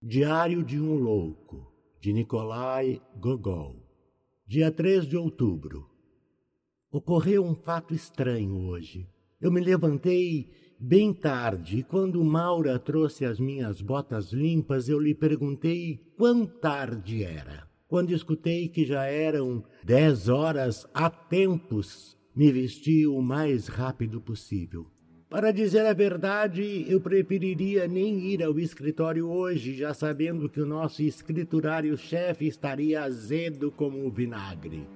Diário de um Louco, de Nikolai Gogol. Dia 3 de outubro. Ocorreu um fato estranho hoje. Eu me levantei bem tarde e quando Maura trouxe as minhas botas limpas, eu lhe perguntei quão tarde era. Quando escutei que já eram dez horas há tempos, me vesti o mais rápido possível. Para dizer a verdade, eu preferiria nem ir ao escritório hoje, já sabendo que o nosso escriturário-chefe estaria azedo como o vinagre.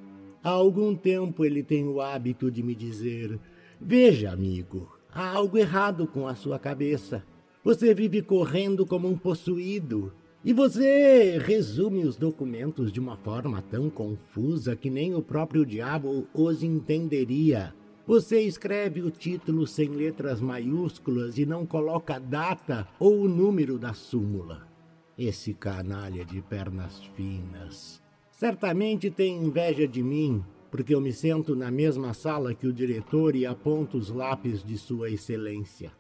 Há algum tempo ele tem o hábito de me dizer: Veja, amigo, há algo errado com a sua cabeça. Você vive correndo como um possuído. E você resume os documentos de uma forma tão confusa que nem o próprio diabo os entenderia. Você escreve o título sem letras maiúsculas e não coloca a data ou o número da súmula. Esse canalha de pernas finas. Certamente tem inveja de mim, porque eu me sento na mesma sala que o diretor e aponto os lápis de Sua Excelência.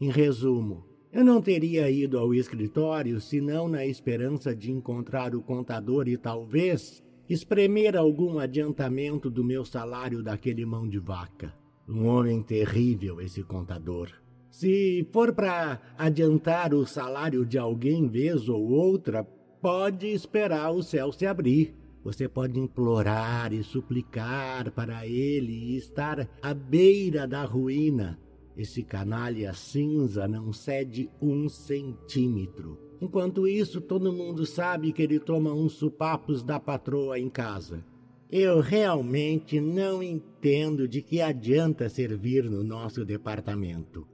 Em resumo, eu não teria ido ao escritório senão na esperança de encontrar o contador e talvez espremer algum adiantamento do meu salário daquele mão de vaca. Um homem terrível, esse contador. Se for para adiantar o salário de alguém vez ou outra, pode esperar o céu se abrir. Você pode implorar e suplicar para ele e estar à beira da ruína. Esse canalha cinza não cede um centímetro. Enquanto isso, todo mundo sabe que ele toma uns supapos da patroa em casa. Eu realmente não entendo de que adianta servir no nosso departamento.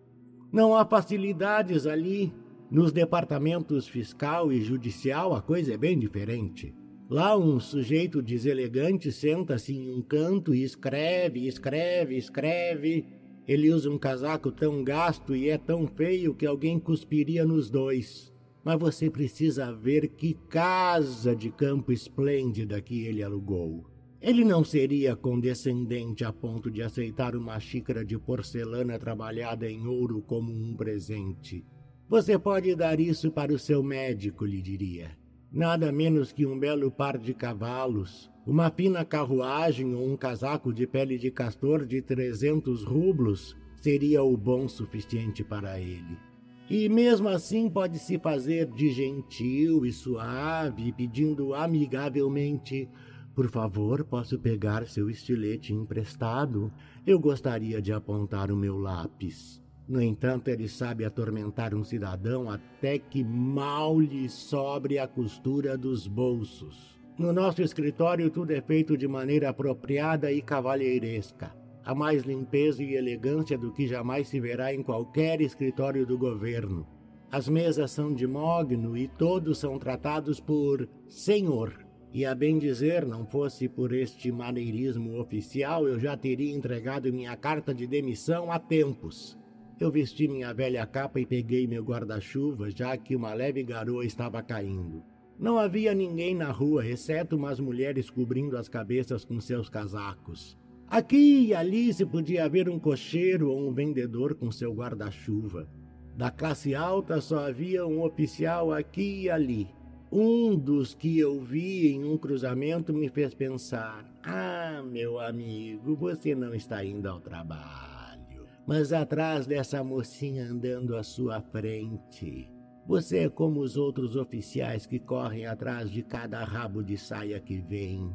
Não há facilidades ali. Nos departamentos fiscal e judicial a coisa é bem diferente. Lá um sujeito deselegante senta-se em um canto e escreve, escreve, escreve. Ele usa um casaco tão gasto e é tão feio que alguém cuspiria nos dois mas você precisa ver que casa de campo esplêndida que ele alugou. Ele não seria condescendente a ponto de aceitar uma xícara de porcelana trabalhada em ouro como um presente. Você pode dar isso para o seu médico, lhe diria. Nada menos que um belo par de cavalos, uma fina carruagem ou um casaco de pele de castor de trezentos rublos seria o bom suficiente para ele. E mesmo assim pode se fazer de gentil e suave, pedindo amigavelmente: Por favor, posso pegar seu estilete emprestado? Eu gostaria de apontar o meu lápis. No entanto, ele sabe atormentar um cidadão até que mal lhe sobre a costura dos bolsos. No nosso escritório, tudo é feito de maneira apropriada e cavalheiresca a mais limpeza e elegância do que jamais se verá em qualquer escritório do governo. As mesas são de mogno e todos são tratados por senhor. E a bem dizer, não fosse por este maneirismo oficial, eu já teria entregado minha carta de demissão há tempos. Eu vesti minha velha capa e peguei meu guarda-chuva, já que uma leve garoa estava caindo. Não havia ninguém na rua, exceto umas mulheres cobrindo as cabeças com seus casacos. Aqui e ali se podia ver um cocheiro ou um vendedor com seu guarda-chuva. Da classe alta só havia um oficial aqui e ali. Um dos que eu vi em um cruzamento me fez pensar: Ah, meu amigo, você não está indo ao trabalho, mas atrás dessa mocinha andando à sua frente. Você é como os outros oficiais que correm atrás de cada rabo de saia que vem.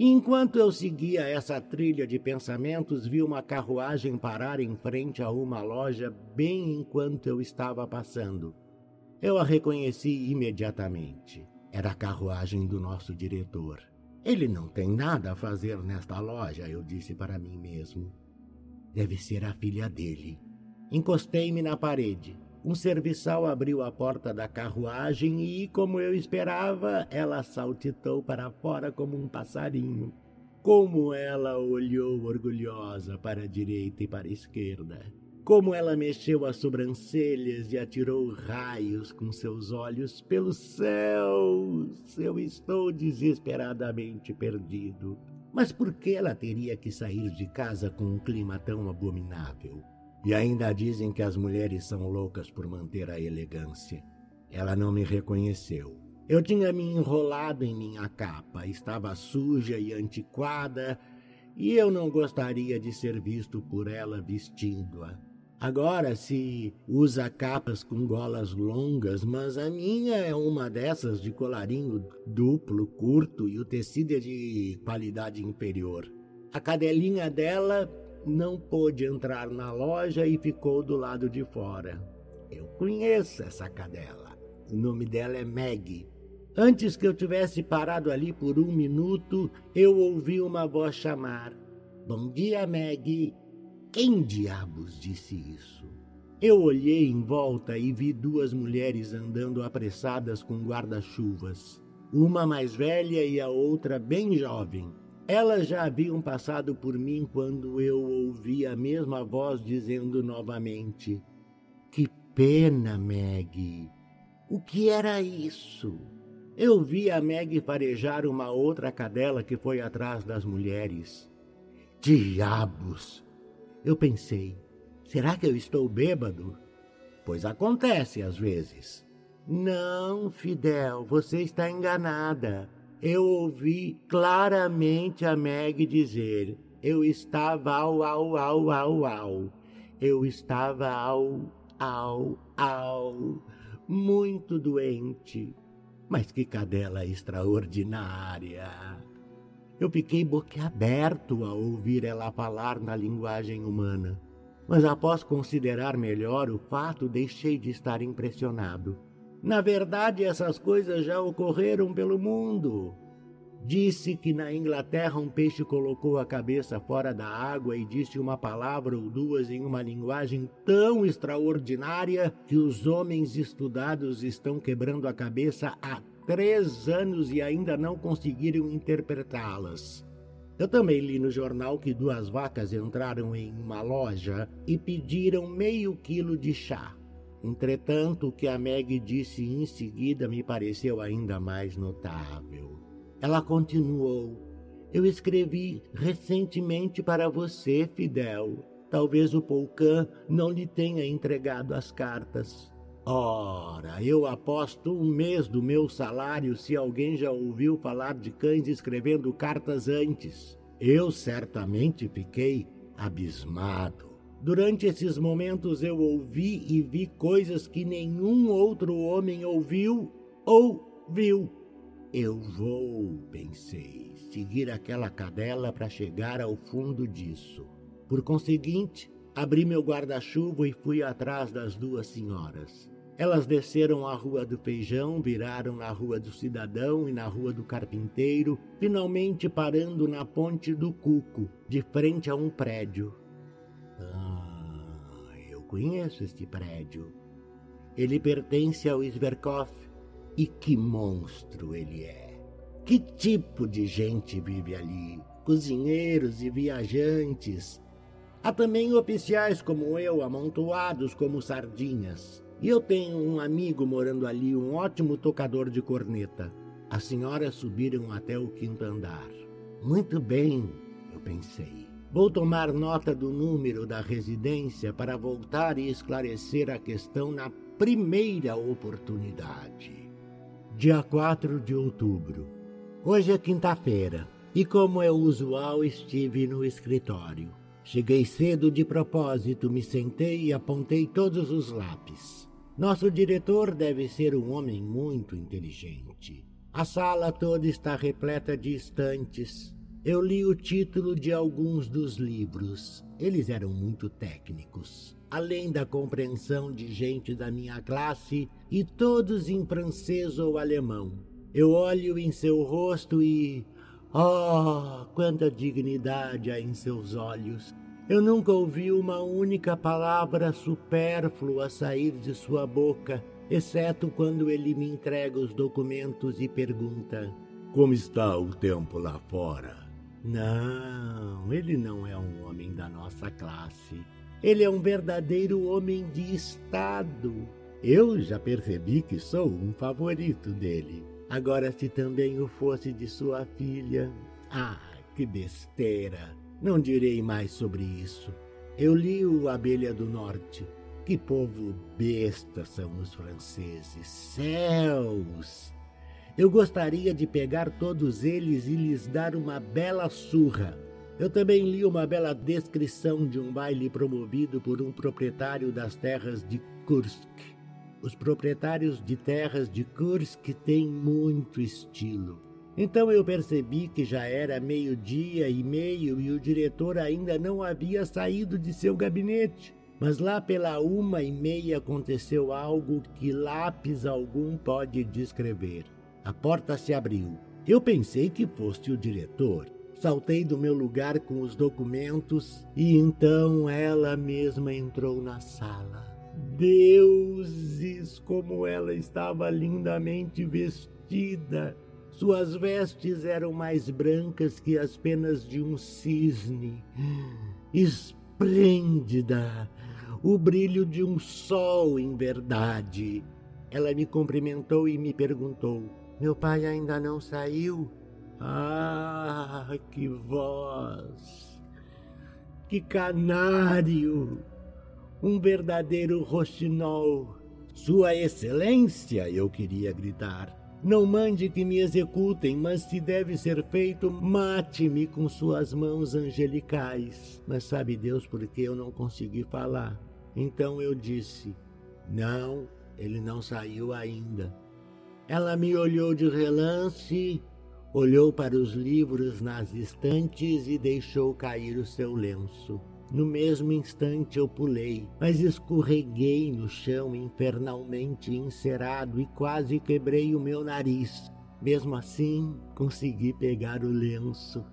Enquanto eu seguia essa trilha de pensamentos, vi uma carruagem parar em frente a uma loja bem enquanto eu estava passando. Eu a reconheci imediatamente. Era a carruagem do nosso diretor. Ele não tem nada a fazer nesta loja, eu disse para mim mesmo. Deve ser a filha dele. Encostei-me na parede. Um serviçal abriu a porta da carruagem e, como eu esperava, ela saltitou para fora como um passarinho. Como ela olhou orgulhosa para a direita e para a esquerda. Como ela mexeu as sobrancelhas e atirou raios com seus olhos pelos céus. Eu estou desesperadamente perdido. Mas por que ela teria que sair de casa com um clima tão abominável? E ainda dizem que as mulheres são loucas por manter a elegância. Ela não me reconheceu. Eu tinha me enrolado em minha capa, estava suja e antiquada, e eu não gostaria de ser visto por ela vestindo-a. Agora se usa capas com golas longas, mas a minha é uma dessas de colarinho duplo, curto e o tecido é de qualidade inferior. A cadelinha dela não pôde entrar na loja e ficou do lado de fora. Eu conheço essa cadela. O nome dela é Maggie. Antes que eu tivesse parado ali por um minuto, eu ouvi uma voz chamar: Bom dia, Maggie. Quem diabos disse isso? Eu olhei em volta e vi duas mulheres andando apressadas com guarda-chuvas. Uma mais velha e a outra bem jovem. Elas já haviam passado por mim quando eu ouvi a mesma voz dizendo novamente: Que pena, Meg. O que era isso? Eu vi a Meg farejar uma outra cadela que foi atrás das mulheres. Diabos! Eu pensei, será que eu estou bêbado? Pois acontece às vezes. Não, Fidel, você está enganada. Eu ouvi claramente a Meg dizer: eu estava au, au, au, au, au. Eu estava au, au, au, muito doente. Mas que cadela extraordinária! Eu fiquei boquiaberto ao ouvir ela falar na linguagem humana. Mas após considerar melhor o fato, deixei de estar impressionado. Na verdade, essas coisas já ocorreram pelo mundo. Disse que na Inglaterra um peixe colocou a cabeça fora da água e disse uma palavra ou duas em uma linguagem tão extraordinária que os homens estudados estão quebrando a cabeça há três anos e ainda não conseguiram interpretá-las. Eu também li no jornal que duas vacas entraram em uma loja e pediram meio quilo de chá. Entretanto, o que a Meg disse em seguida me pareceu ainda mais notável. Ela continuou: Eu escrevi recentemente para você, Fidel. Talvez o Polcan não lhe tenha entregado as cartas. Ora, eu aposto um mês do meu salário se alguém já ouviu falar de cães escrevendo cartas antes. Eu certamente fiquei abismado. Durante esses momentos eu ouvi e vi coisas que nenhum outro homem ouviu ou viu. Eu vou, pensei, seguir aquela cadela para chegar ao fundo disso. Por conseguinte, abri meu guarda-chuva e fui atrás das duas senhoras. Elas desceram a Rua do Feijão, viraram na Rua do Cidadão e na Rua do Carpinteiro, finalmente parando na Ponte do Cuco, de frente a um prédio. Conheço este prédio. Ele pertence ao Sverkoff. E que monstro ele é! Que tipo de gente vive ali? Cozinheiros e viajantes. Há também oficiais como eu, amontoados como sardinhas. E eu tenho um amigo morando ali, um ótimo tocador de corneta. As senhoras subiram até o quinto andar. Muito bem, eu pensei. Vou tomar nota do número da residência para voltar e esclarecer a questão na primeira oportunidade. Dia 4 de outubro. Hoje é quinta-feira e, como é usual, estive no escritório. Cheguei cedo de propósito, me sentei e apontei todos os lápis. Nosso diretor deve ser um homem muito inteligente. A sala toda está repleta de estantes. Eu li o título de alguns dos livros. Eles eram muito técnicos, além da compreensão de gente da minha classe e todos em francês ou alemão. Eu olho em seu rosto e. Oh, quanta dignidade há em seus olhos! Eu nunca ouvi uma única palavra supérflua sair de sua boca, exceto quando ele me entrega os documentos e pergunta: Como está o tempo lá fora? Não, ele não é um homem da nossa classe. Ele é um verdadeiro homem de Estado. Eu já percebi que sou um favorito dele. Agora, se também o fosse de sua filha. Ah, que besteira! Não direi mais sobre isso. Eu li o Abelha do Norte. Que povo besta são os franceses! Céus! Eu gostaria de pegar todos eles e lhes dar uma bela surra. Eu também li uma bela descrição de um baile promovido por um proprietário das terras de Kursk. Os proprietários de terras de Kursk têm muito estilo. Então eu percebi que já era meio-dia e meio e o diretor ainda não havia saído de seu gabinete. Mas lá pela uma e meia aconteceu algo que lápis algum pode descrever. A porta se abriu. Eu pensei que fosse o diretor. Saltei do meu lugar com os documentos e então ela mesma entrou na sala. Deuses, como ela estava lindamente vestida! Suas vestes eram mais brancas que as penas de um cisne. Esplêndida! O brilho de um sol, em verdade. Ela me cumprimentou e me perguntou: Meu pai ainda não saiu? Ah, que voz! Que canário! Um verdadeiro roxinol. Sua Excelência, eu queria gritar. Não mande que me executem, mas se deve ser feito, mate-me com suas mãos angelicais. Mas sabe Deus por que eu não consegui falar? Então eu disse: Não, ele não saiu ainda. Ela me olhou de relance, olhou para os livros nas estantes e deixou cair o seu lenço. No mesmo instante eu pulei, mas escorreguei no chão infernalmente encerado e quase quebrei o meu nariz. Mesmo assim, consegui pegar o lenço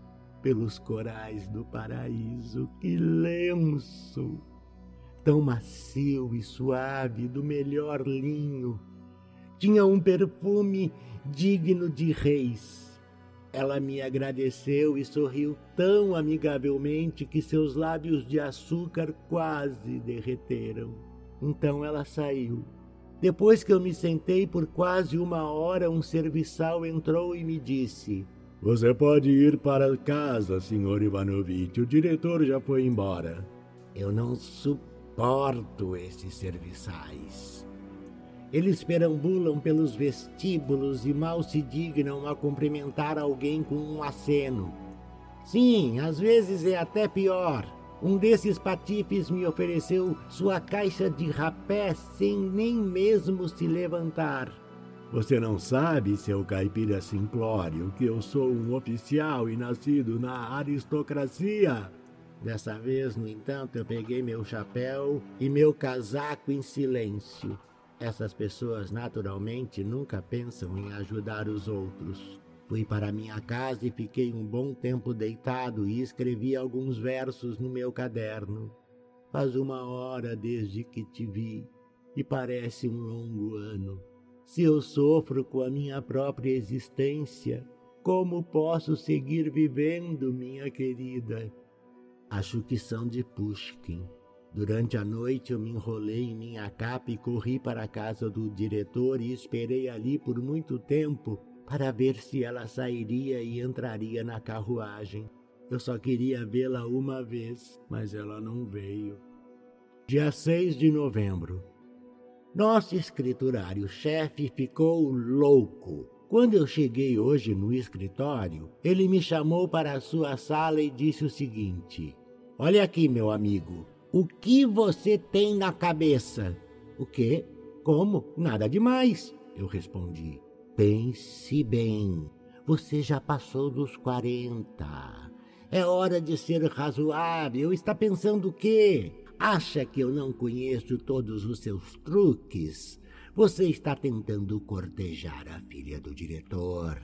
pelos corais do paraíso. Que lenço! Tão macio e suave, do melhor linho. Tinha um perfume digno de reis ela me agradeceu e sorriu tão amigavelmente que seus lábios de açúcar quase derreteram. Então ela saiu. Depois que eu me sentei por quase uma hora, um serviçal entrou e me disse: Você pode ir para casa, Sr. Ivanovitch. O diretor já foi embora. Eu não suporto esses serviçais. Eles perambulam pelos vestíbulos e mal se dignam a cumprimentar alguém com um aceno. Sim, às vezes é até pior. Um desses patifes me ofereceu sua caixa de rapé sem nem mesmo se levantar. Você não sabe, seu caipira simplório, que eu sou um oficial e nascido na aristocracia? Dessa vez, no entanto, eu peguei meu chapéu e meu casaco em silêncio. Essas pessoas naturalmente nunca pensam em ajudar os outros. Fui para minha casa e fiquei um bom tempo deitado e escrevi alguns versos no meu caderno. Faz uma hora desde que te vi e parece um longo ano. Se eu sofro com a minha própria existência, como posso seguir vivendo, minha querida? Acho que são de Pushkin. Durante a noite eu me enrolei em minha capa e corri para a casa do diretor e esperei ali por muito tempo para ver se ela sairia e entraria na carruagem. Eu só queria vê-la uma vez, mas ela não veio. Dia 6 de novembro. Nosso escriturário-chefe ficou louco. Quando eu cheguei hoje no escritório, ele me chamou para a sua sala e disse o seguinte: Olha aqui, meu amigo, o que você tem na cabeça? O quê? Como? Nada demais, eu respondi. Pense bem. Você já passou dos quarenta. É hora de ser razoável. Está pensando o quê? Acha que eu não conheço todos os seus truques? Você está tentando cortejar a filha do diretor.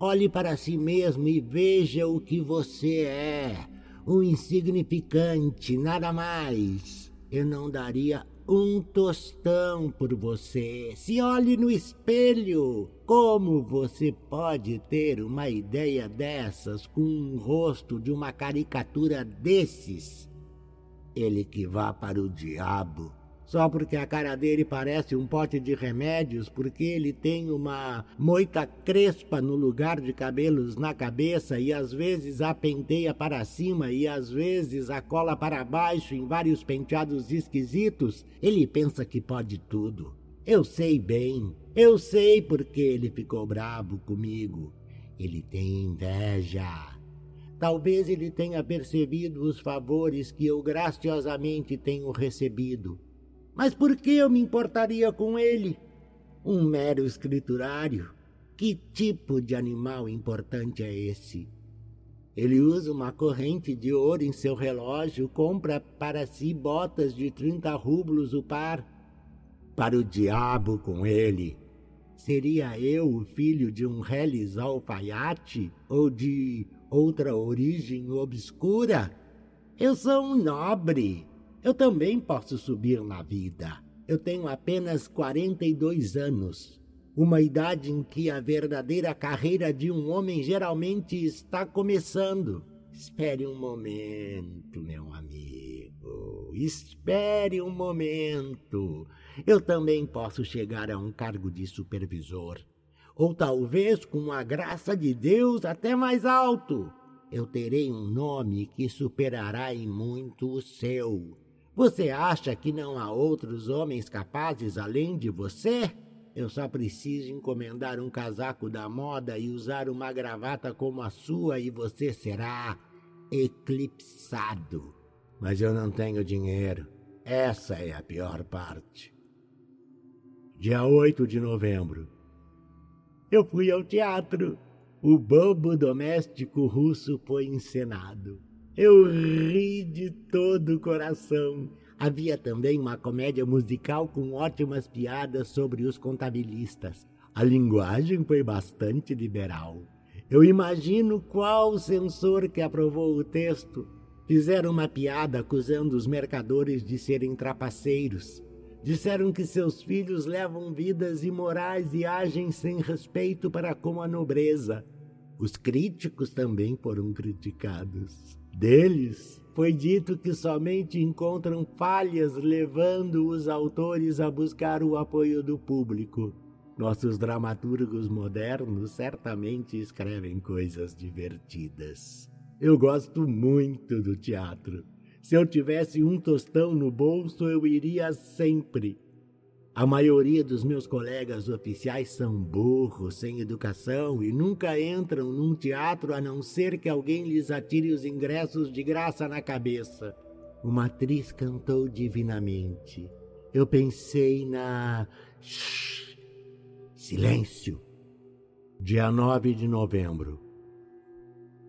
Olhe para si mesmo e veja o que você é um insignificante, nada mais. Eu não daria um tostão por você. Se olhe no espelho. Como você pode ter uma ideia dessas com um rosto de uma caricatura desses? Ele que vá para o diabo. Só porque a cara dele parece um pote de remédios, porque ele tem uma moita crespa no lugar de cabelos na cabeça e às vezes a penteia para cima e às vezes a cola para baixo em vários penteados esquisitos, ele pensa que pode tudo. Eu sei bem, eu sei porque ele ficou brabo comigo. Ele tem inveja. Talvez ele tenha percebido os favores que eu graciosamente tenho recebido. Mas por que eu me importaria com ele? Um mero escriturário? Que tipo de animal importante é esse? Ele usa uma corrente de ouro em seu relógio, compra para si botas de 30 rublos o par. Para o diabo com ele! Seria eu o filho de um reles alfaiate ou de outra origem obscura? Eu sou um nobre, eu também posso subir na vida. Eu tenho apenas 42 anos, uma idade em que a verdadeira carreira de um homem geralmente está começando. Espere um momento, meu amigo. Espere um momento. Eu também posso chegar a um cargo de supervisor. Ou talvez, com a graça de Deus, até mais alto. Eu terei um nome que superará em muito o seu. Você acha que não há outros homens capazes além de você? Eu só preciso encomendar um casaco da moda e usar uma gravata como a sua e você será eclipsado. Mas eu não tenho dinheiro. Essa é a pior parte. Dia 8 de novembro. Eu fui ao teatro. O bobo doméstico russo foi encenado. Eu ri de todo o coração. Havia também uma comédia musical com ótimas piadas sobre os contabilistas. A linguagem foi bastante liberal. Eu imagino qual censor que aprovou o texto. Fizeram uma piada acusando os mercadores de serem trapaceiros. Disseram que seus filhos levam vidas imorais e agem sem respeito para com a nobreza. Os críticos também foram criticados. Deles foi dito que somente encontram falhas levando os autores a buscar o apoio do público. Nossos dramaturgos modernos certamente escrevem coisas divertidas. Eu gosto muito do teatro. Se eu tivesse um tostão no bolso, eu iria sempre. A maioria dos meus colegas oficiais são burros, sem educação e nunca entram num teatro a não ser que alguém lhes atire os ingressos de graça na cabeça. Uma atriz cantou divinamente. Eu pensei na. Shhh. Silêncio. Dia 9 de novembro.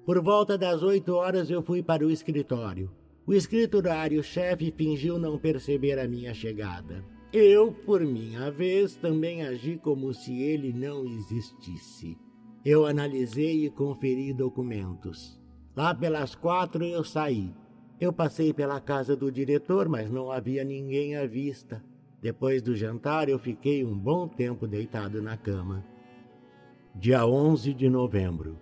Por volta das oito horas eu fui para o escritório. O escriturário-chefe fingiu não perceber a minha chegada. Eu, por minha vez, também agi como se ele não existisse. Eu analisei e conferi documentos. Lá pelas quatro eu saí. Eu passei pela casa do diretor, mas não havia ninguém à vista. Depois do jantar, eu fiquei um bom tempo deitado na cama. Dia 11 de novembro.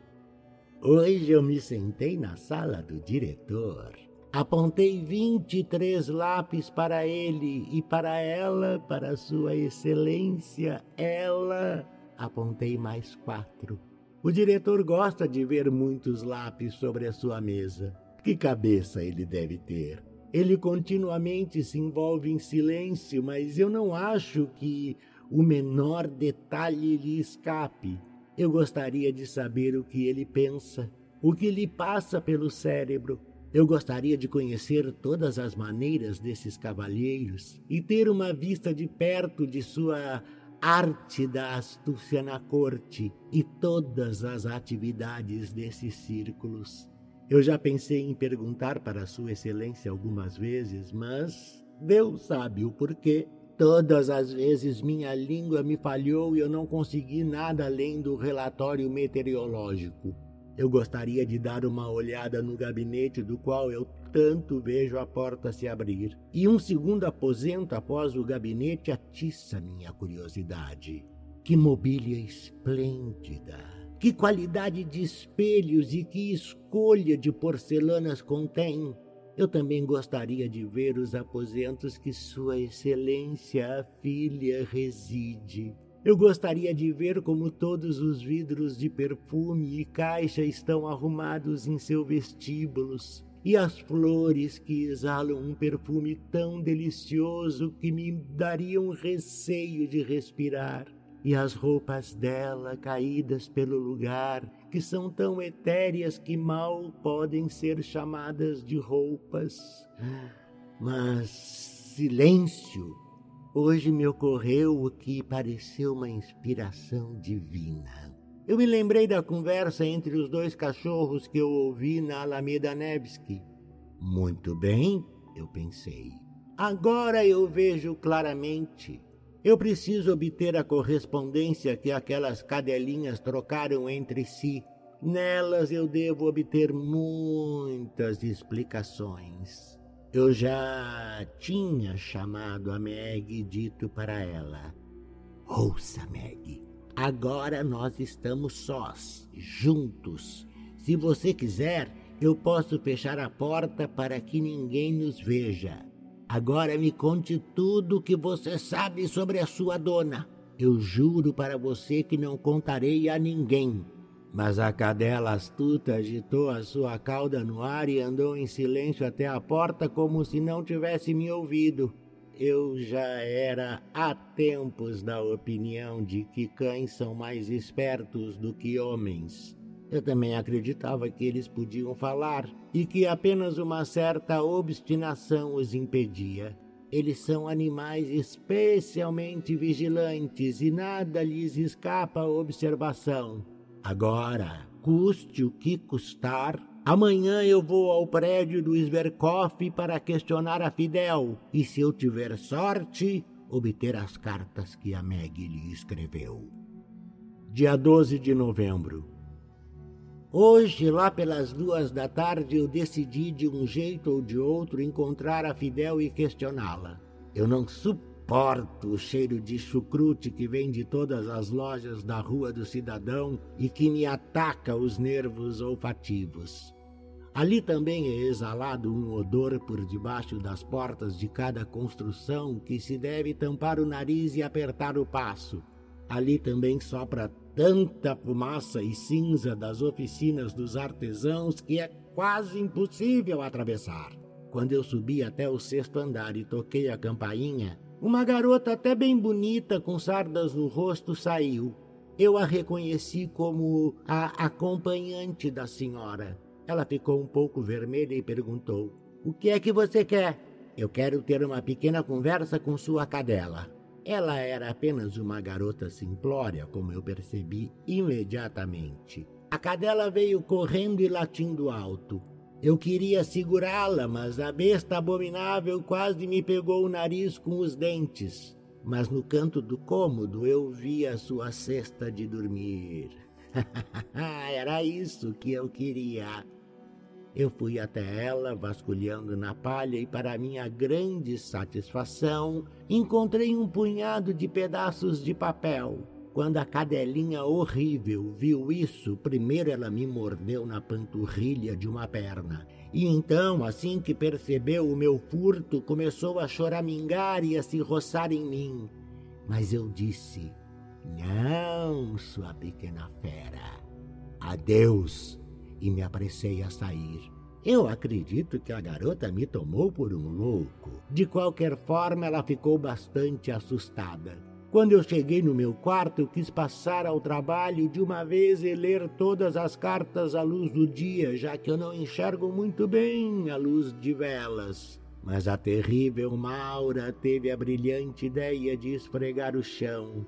Hoje eu me sentei na sala do diretor. Apontei vinte e três lápis para ele e para ela, para Sua Excelência, ela. Apontei mais quatro. O diretor gosta de ver muitos lápis sobre a sua mesa. Que cabeça ele deve ter! Ele continuamente se envolve em silêncio, mas eu não acho que o menor detalhe lhe escape. Eu gostaria de saber o que ele pensa, o que lhe passa pelo cérebro. Eu gostaria de conhecer todas as maneiras desses cavalheiros e ter uma vista de perto de sua arte da astúcia na corte e todas as atividades desses círculos. Eu já pensei em perguntar para Sua Excelência algumas vezes, mas Deus sabe o porquê. Todas as vezes minha língua me falhou e eu não consegui nada além do relatório meteorológico. Eu gostaria de dar uma olhada no gabinete do qual eu tanto vejo a porta se abrir. E um segundo aposento após o gabinete atiça minha curiosidade. Que mobília esplêndida! Que qualidade de espelhos e que escolha de porcelanas contém! Eu também gostaria de ver os aposentos que Sua Excelência, a filha, reside. Eu gostaria de ver como todos os vidros de perfume e caixa estão arrumados em seus vestíbulos, e as flores que exalam um perfume tão delicioso que me dariam receio de respirar, e as roupas dela caídas pelo lugar, que são tão etéreas que mal podem ser chamadas de roupas. Mas silêncio! Hoje me ocorreu o que pareceu uma inspiração divina. Eu me lembrei da conversa entre os dois cachorros que eu ouvi na Alameda Nevsky. Muito bem, eu pensei. Agora eu vejo claramente. Eu preciso obter a correspondência que aquelas cadelinhas trocaram entre si. Nelas eu devo obter muitas explicações. Eu já tinha chamado a Meg e dito para ela: Ouça, Meg, agora nós estamos sós, juntos. Se você quiser, eu posso fechar a porta para que ninguém nos veja. Agora me conte tudo o que você sabe sobre a sua dona. Eu juro para você que não contarei a ninguém. Mas a cadela astuta agitou a sua cauda no ar e andou em silêncio até a porta como se não tivesse me ouvido. Eu já era há tempos da opinião de que cães são mais espertos do que homens. Eu também acreditava que eles podiam falar e que apenas uma certa obstinação os impedia. Eles são animais especialmente vigilantes e nada lhes escapa à observação. Agora, custe o que custar, amanhã eu vou ao prédio do Sverkoff para questionar a Fidel e, se eu tiver sorte, obter as cartas que a Meg lhe escreveu. Dia 12 de novembro. Hoje, lá pelas duas da tarde, eu decidi de um jeito ou de outro encontrar a Fidel e questioná-la. Eu não suporto suporto o cheiro de chucrute que vem de todas as lojas da Rua do Cidadão e que me ataca os nervos olfativos. Ali também é exalado um odor por debaixo das portas de cada construção que se deve tampar o nariz e apertar o passo. Ali também sopra tanta fumaça e cinza das oficinas dos artesãos que é quase impossível atravessar. Quando eu subi até o sexto andar e toquei a campainha, uma garota até bem bonita, com sardas no rosto, saiu. Eu a reconheci como a acompanhante da senhora. Ela ficou um pouco vermelha e perguntou: O que é que você quer? Eu quero ter uma pequena conversa com sua cadela. Ela era apenas uma garota simplória, como eu percebi imediatamente. A cadela veio correndo e latindo alto. Eu queria segurá-la, mas a besta abominável quase me pegou o nariz com os dentes. Mas no canto do cômodo eu vi a sua cesta de dormir. Era isso que eu queria. Eu fui até ela, vasculhando na palha, e para minha grande satisfação, encontrei um punhado de pedaços de papel. Quando a cadelinha horrível viu isso, primeiro ela me mordeu na panturrilha de uma perna. E então, assim que percebeu o meu furto, começou a choramingar e a se roçar em mim. Mas eu disse: Não, sua pequena fera. Adeus! E me apressei a sair. Eu acredito que a garota me tomou por um louco. De qualquer forma, ela ficou bastante assustada. Quando eu cheguei no meu quarto, quis passar ao trabalho de uma vez e ler todas as cartas à luz do dia, já que eu não enxergo muito bem a luz de velas. Mas a terrível Maura teve a brilhante ideia de esfregar o chão.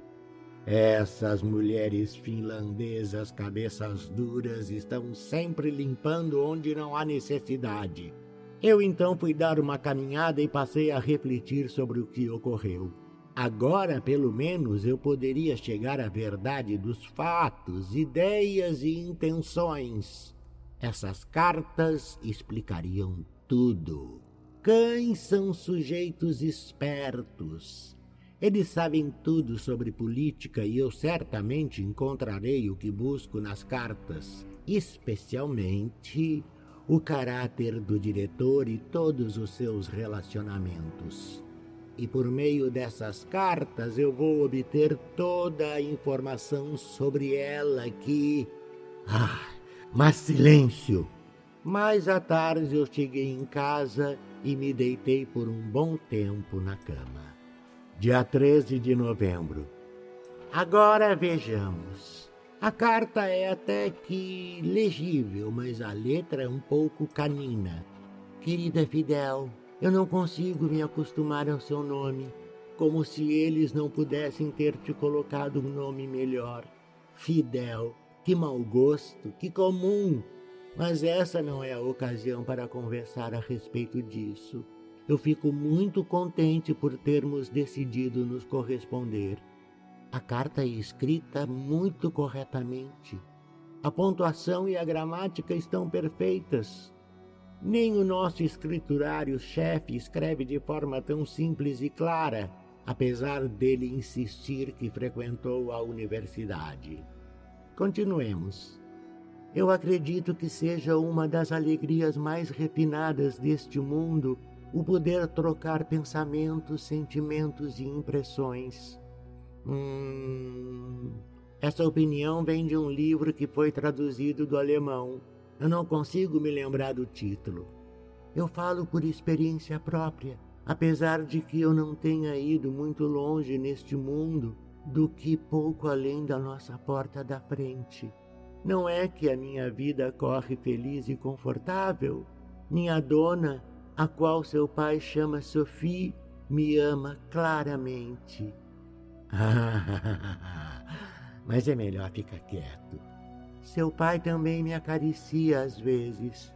Essas mulheres finlandesas cabeças duras estão sempre limpando onde não há necessidade. Eu então fui dar uma caminhada e passei a refletir sobre o que ocorreu. Agora, pelo menos, eu poderia chegar à verdade dos fatos, ideias e intenções. Essas cartas explicariam tudo. Cães são sujeitos espertos. Eles sabem tudo sobre política e eu certamente encontrarei o que busco nas cartas, especialmente o caráter do diretor e todos os seus relacionamentos. E por meio dessas cartas eu vou obter toda a informação sobre ela que. Ah, mas silêncio! Mais à tarde eu cheguei em casa e me deitei por um bom tempo na cama. Dia 13 de novembro. Agora vejamos. A carta é até que legível, mas a letra é um pouco canina. Querida Fidel, eu não consigo me acostumar ao seu nome, como se eles não pudessem ter te colocado um nome melhor. Fidel, que mau gosto, que comum, mas essa não é a ocasião para conversar a respeito disso. Eu fico muito contente por termos decidido nos corresponder. A carta é escrita muito corretamente. A pontuação e a gramática estão perfeitas. Nem o nosso escriturário-chefe escreve de forma tão simples e clara, apesar dele insistir que frequentou a universidade. Continuemos. Eu acredito que seja uma das alegrias mais refinadas deste mundo o poder trocar pensamentos, sentimentos e impressões. Hum, essa opinião vem de um livro que foi traduzido do alemão. Eu não consigo me lembrar do título. Eu falo por experiência própria, apesar de que eu não tenha ido muito longe neste mundo do que pouco além da nossa porta da frente. Não é que a minha vida corre feliz e confortável. Minha dona, a qual seu pai chama Sophie, me ama claramente. Mas é melhor ficar quieto. Seu pai também me acaricia às vezes.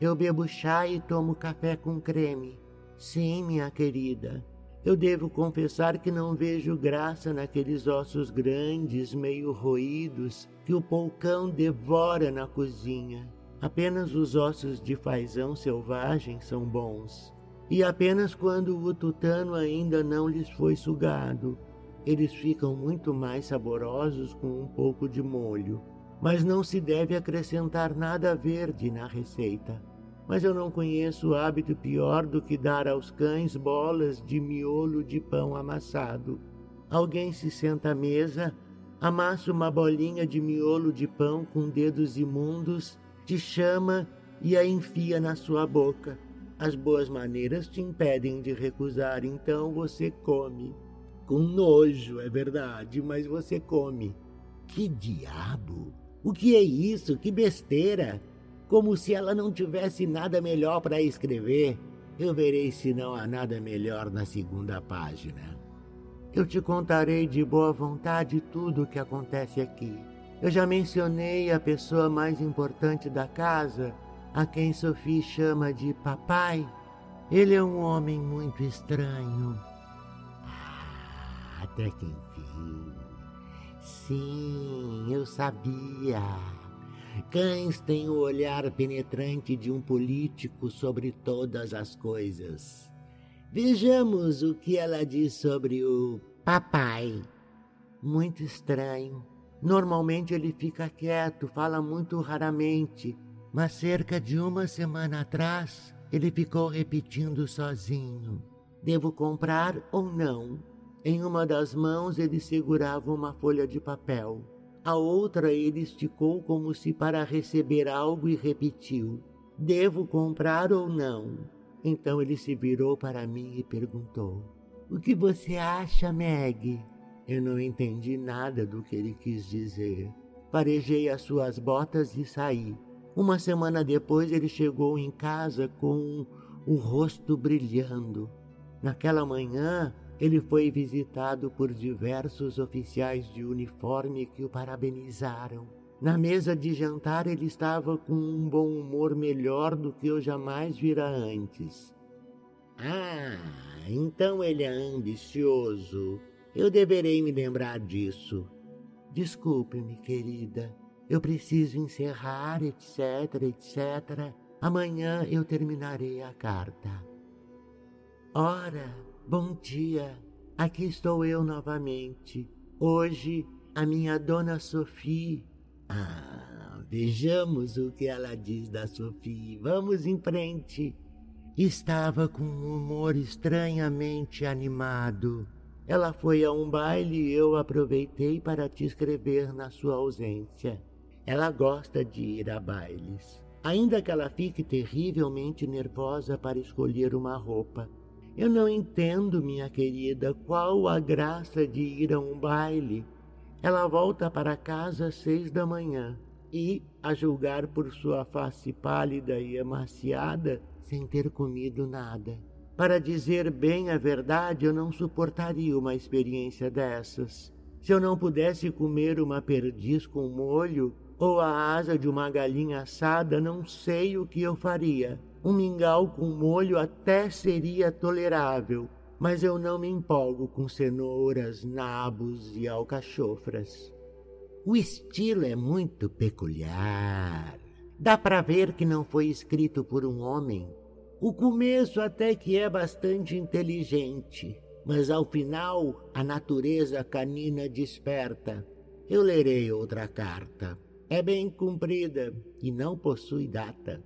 Eu bebo chá e tomo café com creme. Sim, minha querida. Eu devo confessar que não vejo graça naqueles ossos grandes, meio roídos, que o polcão devora na cozinha. Apenas os ossos de fazão selvagem são bons. E apenas quando o tutano ainda não lhes foi sugado. Eles ficam muito mais saborosos com um pouco de molho. Mas não se deve acrescentar nada verde na receita mas eu não conheço hábito pior do que dar aos cães bolas de miolo de pão amassado. Alguém se senta à mesa, amassa uma bolinha de miolo de pão com dedos imundos, te chama e a enfia na sua boca. As boas maneiras te impedem de recusar, então você come. Com nojo, é verdade, mas você come. Que diabo! O que é isso? Que besteira! como se ela não tivesse nada melhor para escrever. Eu verei se não há nada melhor na segunda página. Eu te contarei de boa vontade tudo o que acontece aqui. Eu já mencionei a pessoa mais importante da casa, a quem Sophie chama de papai. Ele é um homem muito estranho. Ah, até que. Sim, eu sabia. Cães têm o olhar penetrante de um político sobre todas as coisas. Vejamos o que ela diz sobre o papai. Muito estranho. Normalmente ele fica quieto, fala muito raramente, mas cerca de uma semana atrás ele ficou repetindo sozinho: Devo comprar ou não? Em uma das mãos ele segurava uma folha de papel. A outra ele esticou como se para receber algo e repetiu: Devo comprar ou não? Então ele se virou para mim e perguntou: O que você acha, Meg? Eu não entendi nada do que ele quis dizer. Parejei as suas botas e saí. Uma semana depois ele chegou em casa com o rosto brilhando. Naquela manhã ele foi visitado por diversos oficiais de uniforme que o parabenizaram. Na mesa de jantar ele estava com um bom humor melhor do que eu jamais vira antes. Ah, então ele é ambicioso. Eu deverei me lembrar disso. Desculpe-me, querida. Eu preciso encerrar, etc, etc. Amanhã eu terminarei a carta. Ora, Bom dia, aqui estou eu novamente. Hoje, a minha dona Sophie. Ah, vejamos o que ela diz da Sophie. Vamos em frente. Estava com um humor estranhamente animado. Ela foi a um baile e eu aproveitei para te escrever na sua ausência. Ela gosta de ir a bailes, ainda que ela fique terrivelmente nervosa para escolher uma roupa. Eu não entendo, minha querida, qual a graça de ir a um baile. Ela volta para casa às seis da manhã e, a julgar por sua face pálida e emaciada, sem ter comido nada. Para dizer bem a verdade, eu não suportaria uma experiência dessas. Se eu não pudesse comer uma perdiz com molho ou a asa de uma galinha assada, não sei o que eu faria. Um mingau com molho até seria tolerável, mas eu não me empolgo com cenouras, nabos e alcachofras. O estilo é muito peculiar. Dá para ver que não foi escrito por um homem. O começo até que é bastante inteligente, mas ao final a natureza canina desperta. Eu lerei outra carta. É bem comprida e não possui data.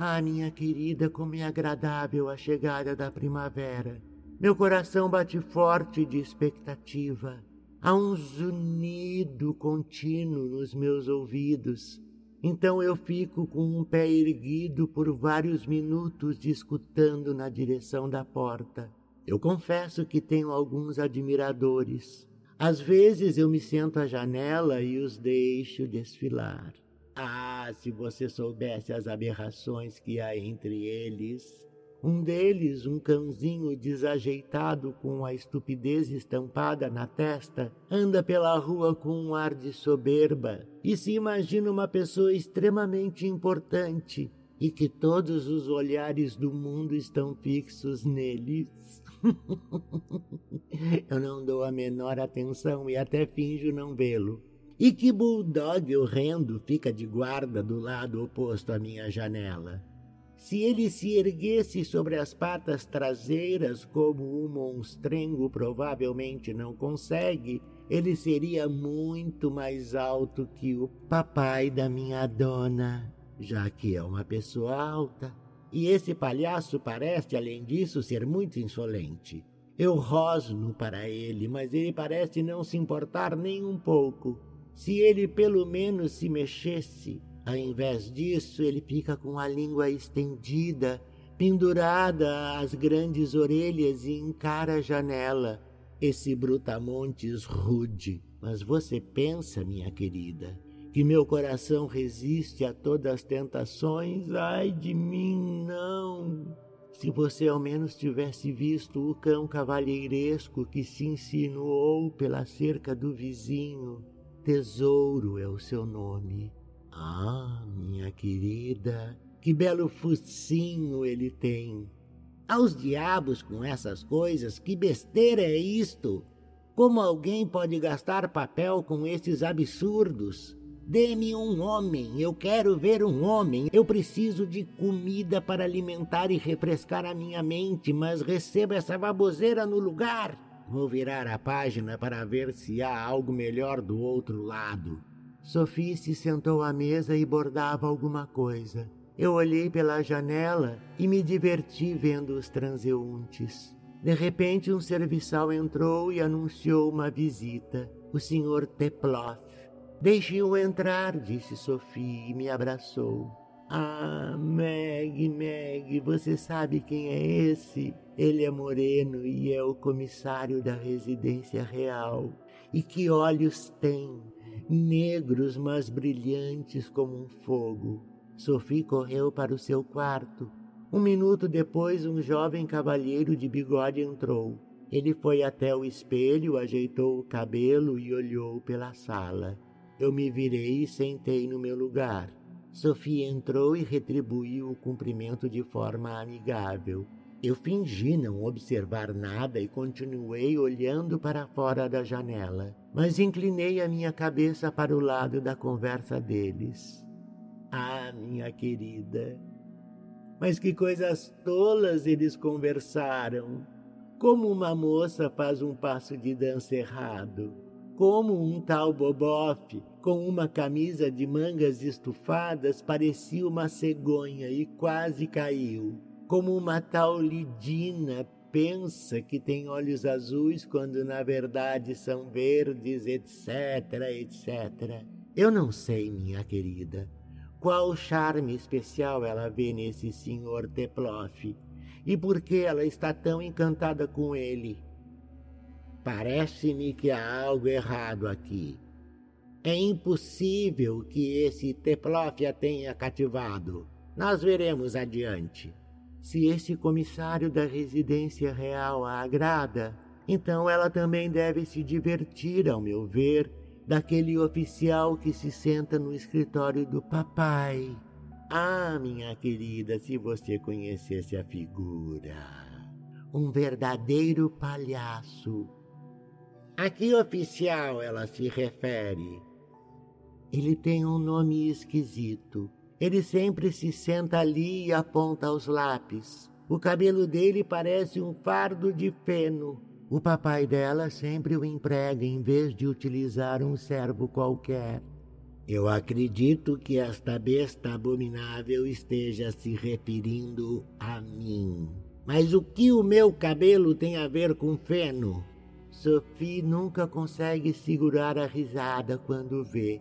Ah, minha querida, como é agradável a chegada da primavera. Meu coração bate forte de expectativa. Há um zunido contínuo nos meus ouvidos. Então eu fico com um pé erguido por vários minutos discutando na direção da porta. Eu confesso que tenho alguns admiradores. Às vezes eu me sento à janela e os deixo desfilar. Ah, se você soubesse as aberrações que há entre eles. Um deles, um cãozinho desajeitado com a estupidez estampada na testa, anda pela rua com um ar de soberba e se imagina uma pessoa extremamente importante e que todos os olhares do mundo estão fixos neles. Eu não dou a menor atenção e até finjo não vê-lo e que bulldog horrendo fica de guarda do lado oposto à minha janela. Se ele se erguesse sobre as patas traseiras como um monstrengo provavelmente não consegue, ele seria muito mais alto que o papai da minha dona, já que é uma pessoa alta. E esse palhaço parece, além disso, ser muito insolente. Eu rosno para ele, mas ele parece não se importar nem um pouco. Se ele pelo menos se mexesse, ao invés disso, ele fica com a língua estendida, pendurada às grandes orelhas e encara a janela. Esse brutamontes rude. Mas você pensa, minha querida, que meu coração resiste a todas as tentações? Ai de mim, não! Se você ao menos tivesse visto o cão cavalheiresco que se insinuou pela cerca do vizinho, Tesouro é o seu nome. Ah, minha querida, que belo focinho ele tem. Aos diabos com essas coisas, que besteira é isto? Como alguém pode gastar papel com esses absurdos? Dê-me um homem, eu quero ver um homem. Eu preciso de comida para alimentar e refrescar a minha mente, mas receba essa baboseira no lugar. Vou virar a página para ver se há algo melhor do outro lado. Sophie se sentou à mesa e bordava alguma coisa. Eu olhei pela janela e me diverti vendo os transeuntes. De repente, um serviçal entrou e anunciou uma visita. O Sr. Teploff. Deixe-o entrar, disse Sophie e me abraçou. Ah, Meg, Meg, você sabe quem é esse? Ele é moreno e é o comissário da residência real. E que olhos tem, negros, mas brilhantes como um fogo. Sophie correu para o seu quarto. Um minuto depois, um jovem cavalheiro de bigode entrou. Ele foi até o espelho, ajeitou o cabelo e olhou pela sala. Eu me virei e sentei no meu lugar. Sophie entrou e retribuiu o cumprimento de forma amigável. Eu fingi não observar nada e continuei olhando para fora da janela, mas inclinei a minha cabeça para o lado da conversa deles. Ah, minha querida, mas que coisas tolas eles conversaram! Como uma moça faz um passo de dança errado, como um tal Boboff, com uma camisa de mangas estufadas, parecia uma cegonha e quase caiu. Como uma tal Lidina pensa que tem olhos azuis quando na verdade são verdes, etc, etc. Eu não sei, minha querida, qual charme especial ela vê nesse senhor Teploff e por que ela está tão encantada com ele. Parece-me que há algo errado aqui. É impossível que esse Teploff a tenha cativado. Nós veremos adiante. Se esse comissário da residência real a agrada, então ela também deve se divertir, ao meu ver, daquele oficial que se senta no escritório do papai. Ah, minha querida, se você conhecesse a figura. Um verdadeiro palhaço. A que oficial ela se refere? Ele tem um nome esquisito. Ele sempre se senta ali e aponta os lápis. O cabelo dele parece um fardo de feno. O papai dela sempre o emprega em vez de utilizar um servo qualquer. Eu acredito que esta besta abominável esteja se referindo a mim. Mas o que o meu cabelo tem a ver com feno? Sophie nunca consegue segurar a risada quando vê.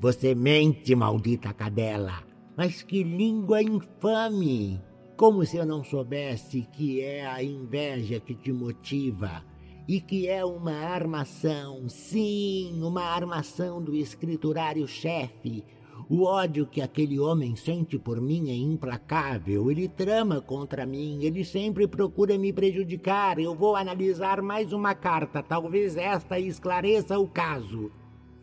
Você mente, maldita cadela. Mas que língua infame! Como se eu não soubesse que é a inveja que te motiva e que é uma armação, sim, uma armação do escriturário-chefe. O ódio que aquele homem sente por mim é implacável. Ele trama contra mim, ele sempre procura me prejudicar. Eu vou analisar mais uma carta, talvez esta esclareça o caso.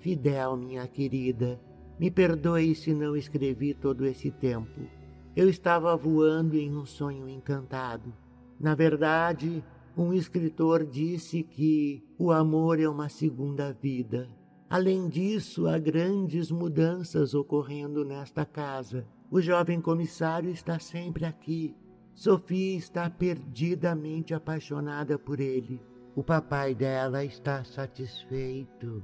Fidel, minha querida, me perdoe se não escrevi todo esse tempo. Eu estava voando em um sonho encantado. Na verdade, um escritor disse que o amor é uma segunda vida. Além disso, há grandes mudanças ocorrendo nesta casa. O jovem comissário está sempre aqui. Sofia está perdidamente apaixonada por ele. O papai dela está satisfeito.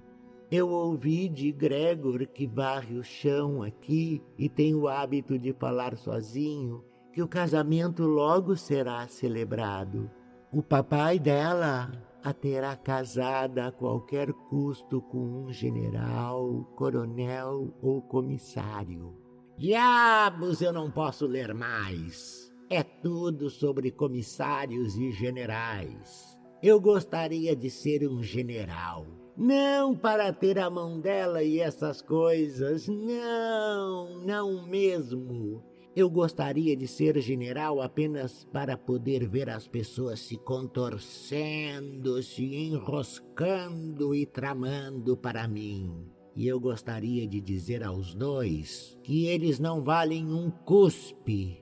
Eu ouvi de Gregor, que varre o chão aqui e tem o hábito de falar sozinho, que o casamento logo será celebrado. O papai dela a terá casada a qualquer custo com um general, coronel ou comissário. Diabos, eu não posso ler mais. É tudo sobre comissários e generais. Eu gostaria de ser um general não para ter a mão dela e essas coisas. Não, não mesmo. Eu gostaria de ser general apenas para poder ver as pessoas se contorcendo, se enroscando e tramando para mim. E eu gostaria de dizer aos dois que eles não valem um cuspe.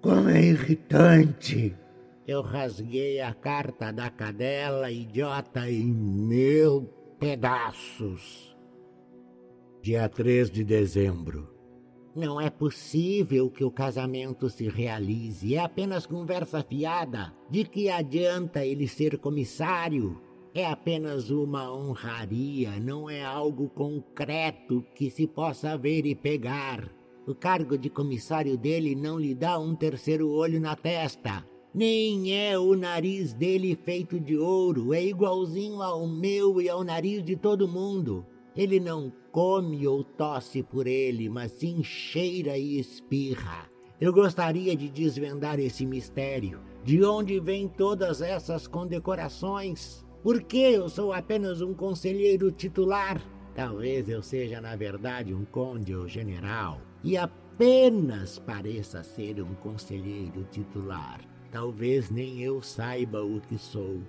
Como é irritante! Eu rasguei a carta da cadela, idiota, e meu pedaços. Dia 3 de dezembro. Não é possível que o casamento se realize. É apenas conversa fiada. De que adianta ele ser comissário? É apenas uma honraria, não é algo concreto que se possa ver e pegar. O cargo de comissário dele não lhe dá um terceiro olho na testa nem é o nariz dele feito de ouro, é igualzinho ao meu e ao nariz de todo mundo. Ele não come ou tosse por ele, mas sim cheira e espirra. Eu gostaria de desvendar esse mistério. De onde vêm todas essas condecorações? Por que eu sou apenas um conselheiro titular? Talvez eu seja, na verdade, um conde ou general e apenas pareça ser um conselheiro titular. Talvez nem eu saiba o que sou.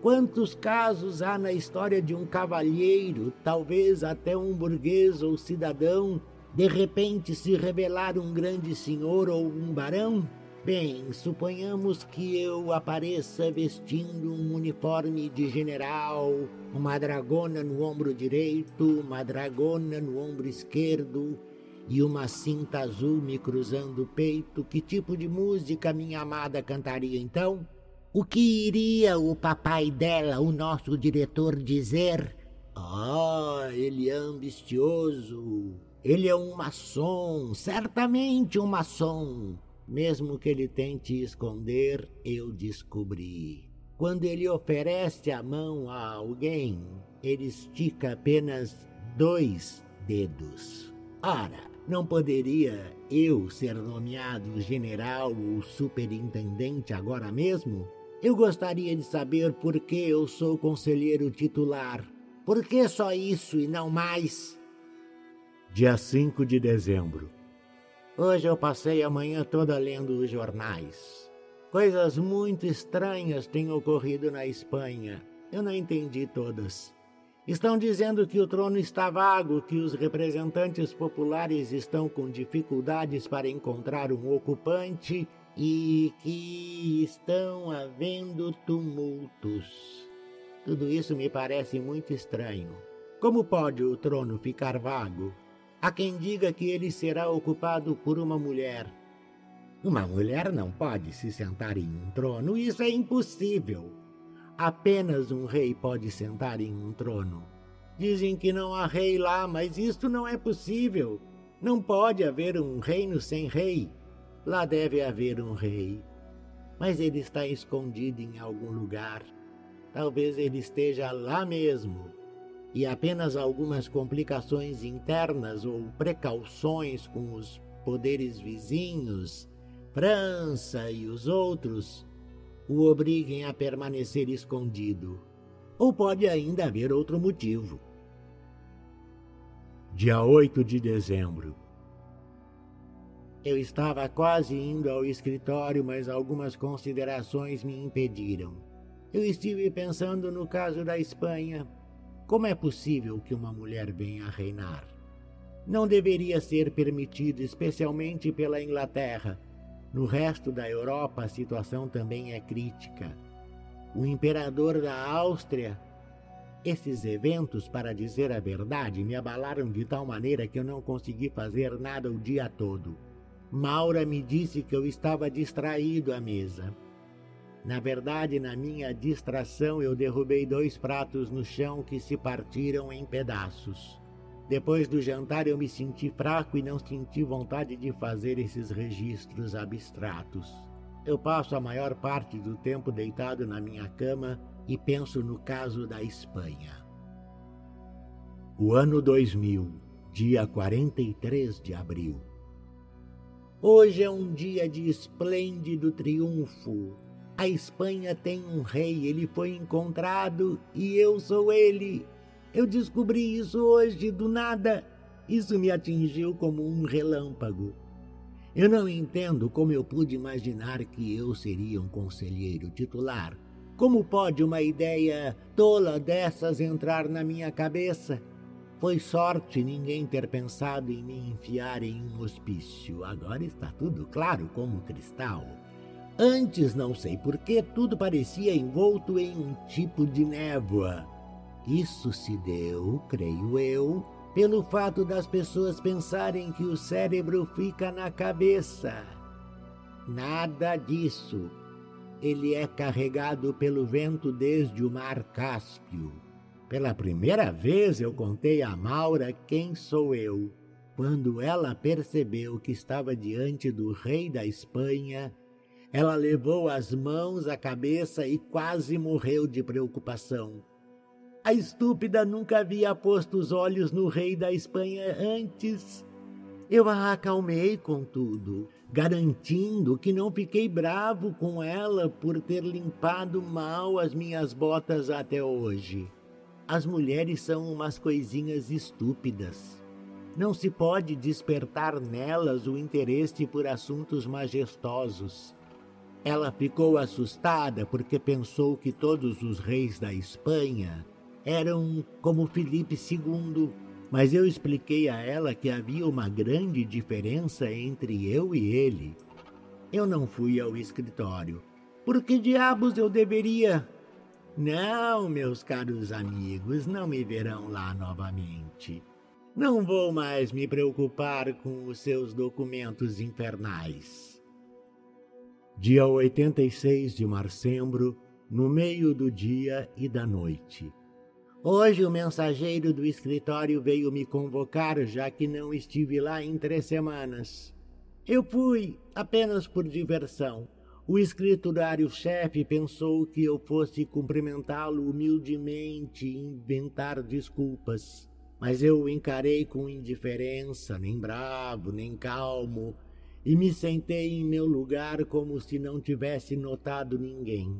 Quantos casos há na história de um cavalheiro, talvez até um burguês ou cidadão, de repente se revelar um grande senhor ou um barão? Bem, suponhamos que eu apareça vestindo um uniforme de general, uma dragona no ombro direito, uma dragona no ombro esquerdo, e uma cinta azul me cruzando o peito, que tipo de música minha amada cantaria então? O que iria o papai dela, o nosso diretor, dizer? Ah, ele é ambicioso. Ele é um maçom, certamente um maçom. Mesmo que ele tente esconder, eu descobri. Quando ele oferece a mão a alguém, ele estica apenas dois dedos. Ora, não poderia eu ser nomeado general ou superintendente agora mesmo? Eu gostaria de saber por que eu sou conselheiro titular. Por que só isso e não mais? Dia 5 de dezembro. Hoje eu passei a manhã toda lendo os jornais. Coisas muito estranhas têm ocorrido na Espanha. Eu não entendi todas. Estão dizendo que o trono está vago, que os representantes populares estão com dificuldades para encontrar um ocupante e que estão havendo tumultos. Tudo isso me parece muito estranho. Como pode o trono ficar vago? Há quem diga que ele será ocupado por uma mulher. Uma mulher não pode se sentar em um trono, isso é impossível. Apenas um rei pode sentar em um trono. Dizem que não há rei lá, mas isto não é possível. Não pode haver um reino sem rei. Lá deve haver um rei. Mas ele está escondido em algum lugar. Talvez ele esteja lá mesmo. E apenas algumas complicações internas ou precauções com os poderes vizinhos França e os outros o obriguem a permanecer escondido. Ou pode ainda haver outro motivo. Dia 8 de dezembro. Eu estava quase indo ao escritório, mas algumas considerações me impediram. Eu estive pensando no caso da Espanha. Como é possível que uma mulher venha a reinar? Não deveria ser permitido, especialmente pela Inglaterra, no resto da Europa, a situação também é crítica. O imperador da Áustria. Esses eventos, para dizer a verdade, me abalaram de tal maneira que eu não consegui fazer nada o dia todo. Maura me disse que eu estava distraído à mesa. Na verdade, na minha distração, eu derrubei dois pratos no chão que se partiram em pedaços. Depois do jantar eu me senti fraco e não senti vontade de fazer esses registros abstratos. Eu passo a maior parte do tempo deitado na minha cama e penso no caso da Espanha. O ano 2000, dia 43 de abril. Hoje é um dia de esplêndido triunfo. A Espanha tem um rei, ele foi encontrado e eu sou ele. Eu descobri isso hoje do nada. Isso me atingiu como um relâmpago. Eu não entendo como eu pude imaginar que eu seria um conselheiro titular. Como pode uma ideia tola dessas entrar na minha cabeça? Foi sorte ninguém ter pensado em me enfiar em um hospício. Agora está tudo claro como cristal. Antes, não sei por que, tudo parecia envolto em um tipo de névoa. Isso se deu, creio eu, pelo fato das pessoas pensarem que o cérebro fica na cabeça. Nada disso. Ele é carregado pelo vento desde o mar Cáspio. Pela primeira vez eu contei a Maura quem sou eu. Quando ela percebeu que estava diante do rei da Espanha, ela levou as mãos à cabeça e quase morreu de preocupação. A estúpida nunca havia posto os olhos no rei da Espanha antes. Eu a acalmei, contudo, garantindo que não fiquei bravo com ela por ter limpado mal as minhas botas até hoje. As mulheres são umas coisinhas estúpidas. Não se pode despertar nelas o interesse por assuntos majestosos. Ela ficou assustada porque pensou que todos os reis da Espanha eram como Felipe II, mas eu expliquei a ela que havia uma grande diferença entre eu e ele. Eu não fui ao escritório. Por que diabos eu deveria? Não, meus caros amigos, não me verão lá novamente. Não vou mais me preocupar com os seus documentos infernais. Dia 86 de marçembro, no meio do dia e da noite. Hoje o mensageiro do escritório veio me convocar, já que não estive lá em três semanas. Eu fui apenas por diversão. O escriturário-chefe pensou que eu fosse cumprimentá-lo humildemente e inventar desculpas. Mas eu o encarei com indiferença, nem bravo, nem calmo, e me sentei em meu lugar como se não tivesse notado ninguém.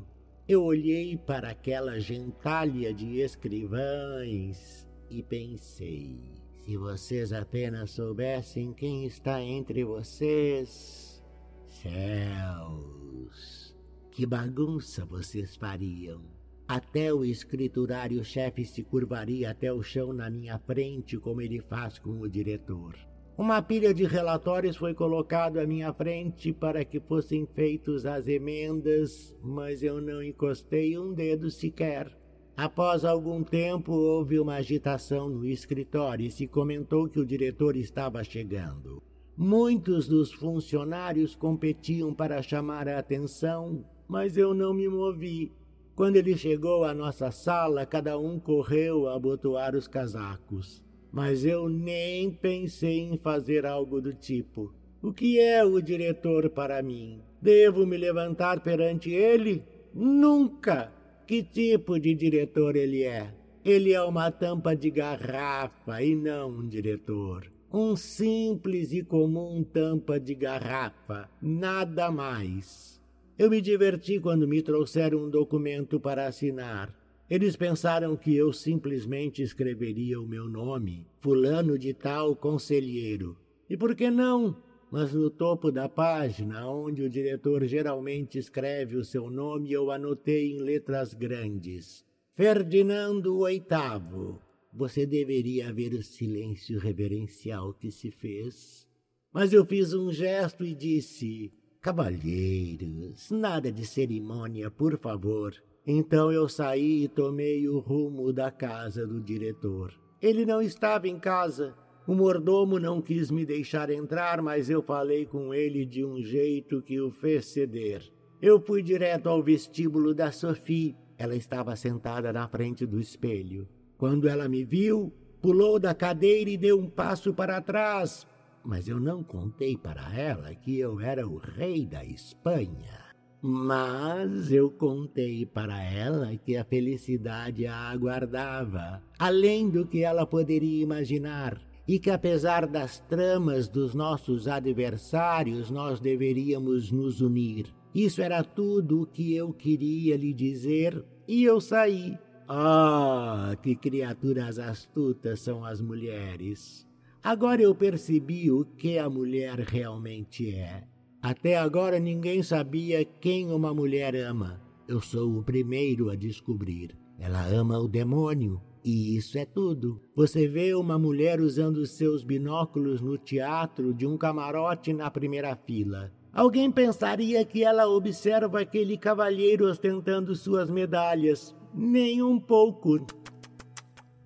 Eu olhei para aquela gentalha de escrivães e pensei: se vocês apenas soubessem quem está entre vocês, céus, que bagunça vocês fariam. Até o escriturário-chefe se curvaria até o chão na minha frente, como ele faz com o diretor. Uma pilha de relatórios foi colocado à minha frente para que fossem feitos as emendas, mas eu não encostei um dedo sequer. Após algum tempo, houve uma agitação no escritório e se comentou que o diretor estava chegando. Muitos dos funcionários competiam para chamar a atenção, mas eu não me movi. Quando ele chegou à nossa sala, cada um correu a abotoar os casacos mas eu nem pensei em fazer algo do tipo. O que é o diretor para mim? Devo me levantar perante ele? Nunca! Que tipo de diretor ele é? Ele é uma tampa de garrafa e não um diretor. Um simples e comum tampa de garrafa, nada mais. Eu me diverti quando me trouxeram um documento para assinar. Eles pensaram que eu simplesmente escreveria o meu nome, Fulano de Tal Conselheiro. E por que não? Mas no topo da página, onde o diretor geralmente escreve o seu nome, eu anotei em letras grandes: Ferdinando VIII. Você deveria ver o silêncio reverencial que se fez. Mas eu fiz um gesto e disse: Cavalheiros, nada de cerimônia, por favor. Então eu saí e tomei o rumo da casa do diretor. Ele não estava em casa. O mordomo não quis me deixar entrar, mas eu falei com ele de um jeito que o fez ceder. Eu fui direto ao vestíbulo da Sophie. Ela estava sentada na frente do espelho. Quando ela me viu, pulou da cadeira e deu um passo para trás. Mas eu não contei para ela que eu era o rei da Espanha. Mas eu contei para ela que a felicidade a aguardava, além do que ela poderia imaginar, e que apesar das tramas dos nossos adversários, nós deveríamos nos unir. Isso era tudo o que eu queria lhe dizer, e eu saí. Ah, que criaturas astutas são as mulheres! Agora eu percebi o que a mulher realmente é. Até agora ninguém sabia quem uma mulher ama. Eu sou o primeiro a descobrir. Ela ama o demônio. E isso é tudo. Você vê uma mulher usando seus binóculos no teatro de um camarote na primeira fila. Alguém pensaria que ela observa aquele cavalheiro ostentando suas medalhas. Nem um pouco.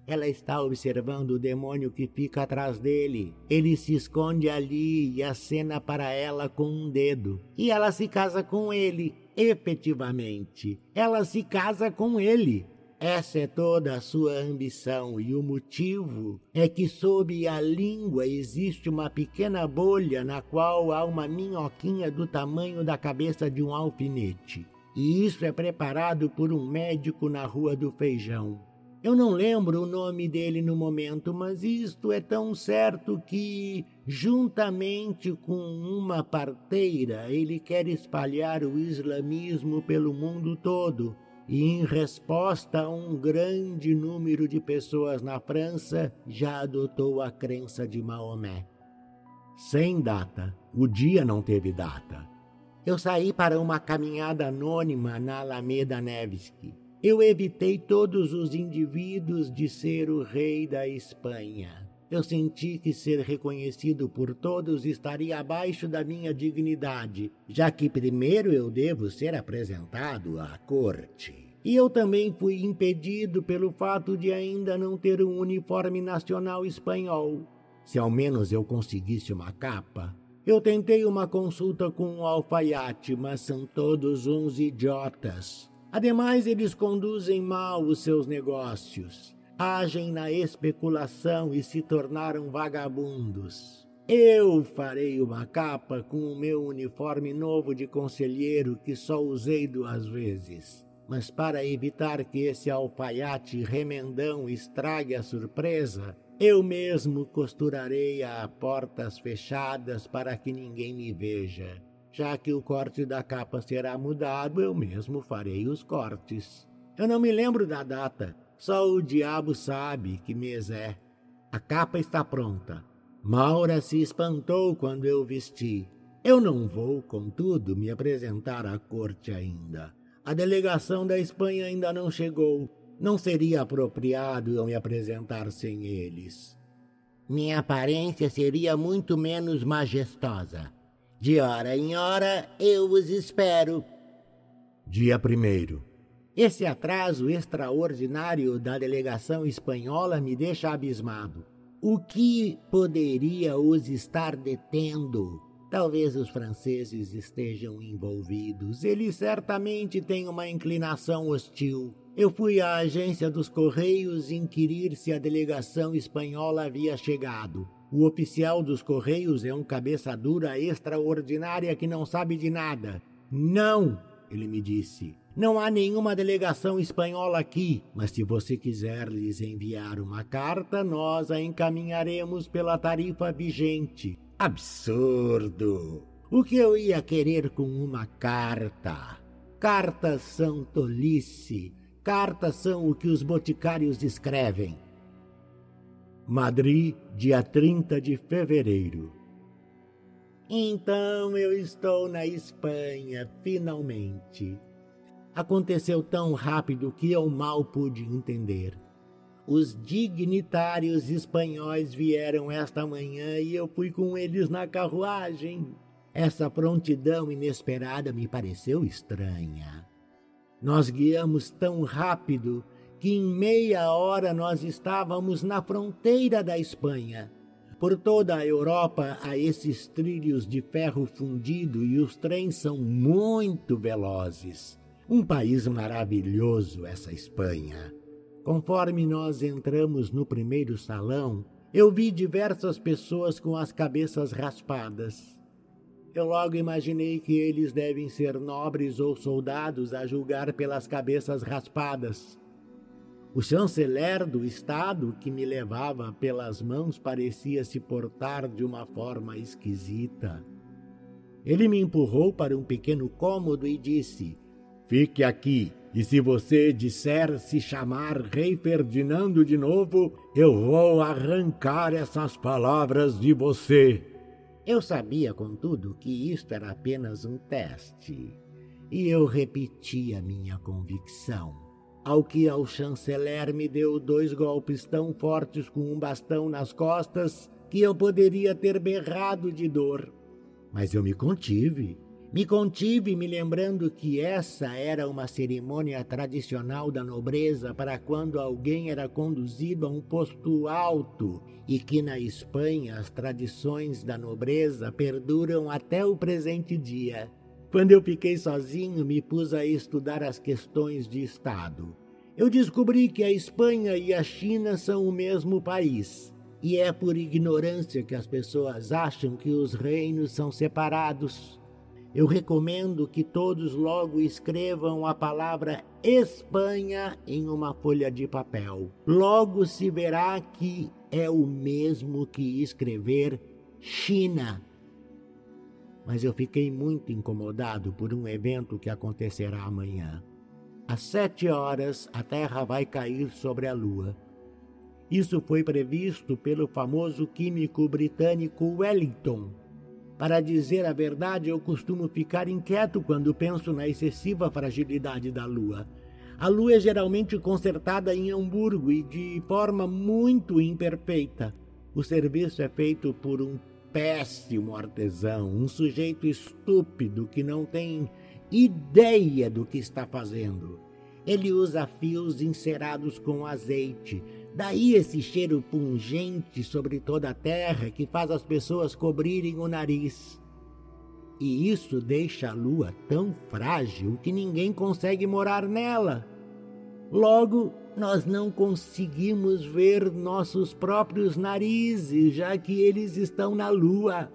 Ela está observando o demônio que fica atrás dele. Ele se esconde ali e acena para ela com um dedo. E ela se casa com ele, efetivamente. Ela se casa com ele. Essa é toda a sua ambição, e o motivo é que sob a língua existe uma pequena bolha na qual há uma minhoquinha do tamanho da cabeça de um alfinete. E isso é preparado por um médico na Rua do Feijão. Eu não lembro o nome dele no momento, mas isto é tão certo que, juntamente com uma parteira, ele quer espalhar o islamismo pelo mundo todo. E, em resposta a um grande número de pessoas na França, já adotou a crença de Maomé. Sem data. O dia não teve data. Eu saí para uma caminhada anônima na Alameda Nevsky. Eu evitei todos os indivíduos de ser o rei da Espanha. Eu senti que ser reconhecido por todos estaria abaixo da minha dignidade, já que primeiro eu devo ser apresentado à corte. E eu também fui impedido pelo fato de ainda não ter um uniforme nacional espanhol. Se ao menos eu conseguisse uma capa. Eu tentei uma consulta com um alfaiate, mas são todos uns idiotas. Ademais, eles conduzem mal os seus negócios. agem na especulação e se tornaram vagabundos. Eu farei uma capa com o meu uniforme novo de conselheiro que só usei duas vezes. Mas para evitar que esse alfaiate remendão estrague a surpresa, eu mesmo costurarei a portas fechadas para que ninguém me veja. Já que o corte da capa será mudado, eu mesmo farei os cortes. Eu não me lembro da data, só o diabo sabe que mês é. A capa está pronta. Maura se espantou quando eu vesti. Eu não vou, contudo, me apresentar à corte ainda. A delegação da Espanha ainda não chegou. Não seria apropriado eu me apresentar sem eles. Minha aparência seria muito menos majestosa. De hora em hora eu os espero. Dia primeiro. Esse atraso extraordinário da delegação espanhola me deixa abismado. O que poderia os estar detendo? Talvez os franceses estejam envolvidos. Eles certamente têm uma inclinação hostil. Eu fui à agência dos Correios inquirir se a delegação espanhola havia chegado. O oficial dos Correios é um cabeça dura extraordinária que não sabe de nada. Não, ele me disse. Não há nenhuma delegação espanhola aqui, mas se você quiser lhes enviar uma carta, nós a encaminharemos pela tarifa vigente. Absurdo! O que eu ia querer com uma carta? Cartas são tolice. Cartas são o que os boticários escrevem. Madrid, dia 30 de fevereiro. Então eu estou na Espanha, finalmente. Aconteceu tão rápido que eu mal pude entender. Os dignitários espanhóis vieram esta manhã e eu fui com eles na carruagem. Essa prontidão inesperada me pareceu estranha. Nós guiamos tão rápido que em meia hora nós estávamos na fronteira da Espanha. Por toda a Europa há esses trilhos de ferro fundido e os trens são muito velozes. Um país maravilhoso, essa Espanha. Conforme nós entramos no primeiro salão, eu vi diversas pessoas com as cabeças raspadas. Eu logo imaginei que eles devem ser nobres ou soldados a julgar pelas cabeças raspadas. O chanceler do Estado que me levava pelas mãos parecia se portar de uma forma esquisita. Ele me empurrou para um pequeno cômodo e disse: Fique aqui, e se você disser se chamar Rei Ferdinando de novo, eu vou arrancar essas palavras de você. Eu sabia, contudo, que isto era apenas um teste, e eu repeti a minha convicção ao que ao chanceler me deu dois golpes tão fortes com um bastão nas costas que eu poderia ter berrado de dor. Mas eu me contive. Me contive me lembrando que essa era uma cerimônia tradicional da nobreza para quando alguém era conduzido a um posto alto e que na Espanha as tradições da nobreza perduram até o presente dia. Quando eu fiquei sozinho, me pus a estudar as questões de Estado. Eu descobri que a Espanha e a China são o mesmo país. E é por ignorância que as pessoas acham que os reinos são separados. Eu recomendo que todos logo escrevam a palavra Espanha em uma folha de papel. Logo se verá que é o mesmo que escrever China mas eu fiquei muito incomodado por um evento que acontecerá amanhã. Às sete horas, a Terra vai cair sobre a Lua. Isso foi previsto pelo famoso químico britânico Wellington. Para dizer a verdade, eu costumo ficar inquieto quando penso na excessiva fragilidade da Lua. A Lua é geralmente consertada em Hamburgo e de forma muito imperfeita. O serviço é feito por um péssimo artesão, um sujeito estúpido que não tem ideia do que está fazendo. Ele usa fios encerados com azeite, daí esse cheiro pungente sobre toda a terra que faz as pessoas cobrirem o nariz. E isso deixa a lua tão frágil que ninguém consegue morar nela. Logo, nós não conseguimos ver nossos próprios narizes, já que eles estão na lua.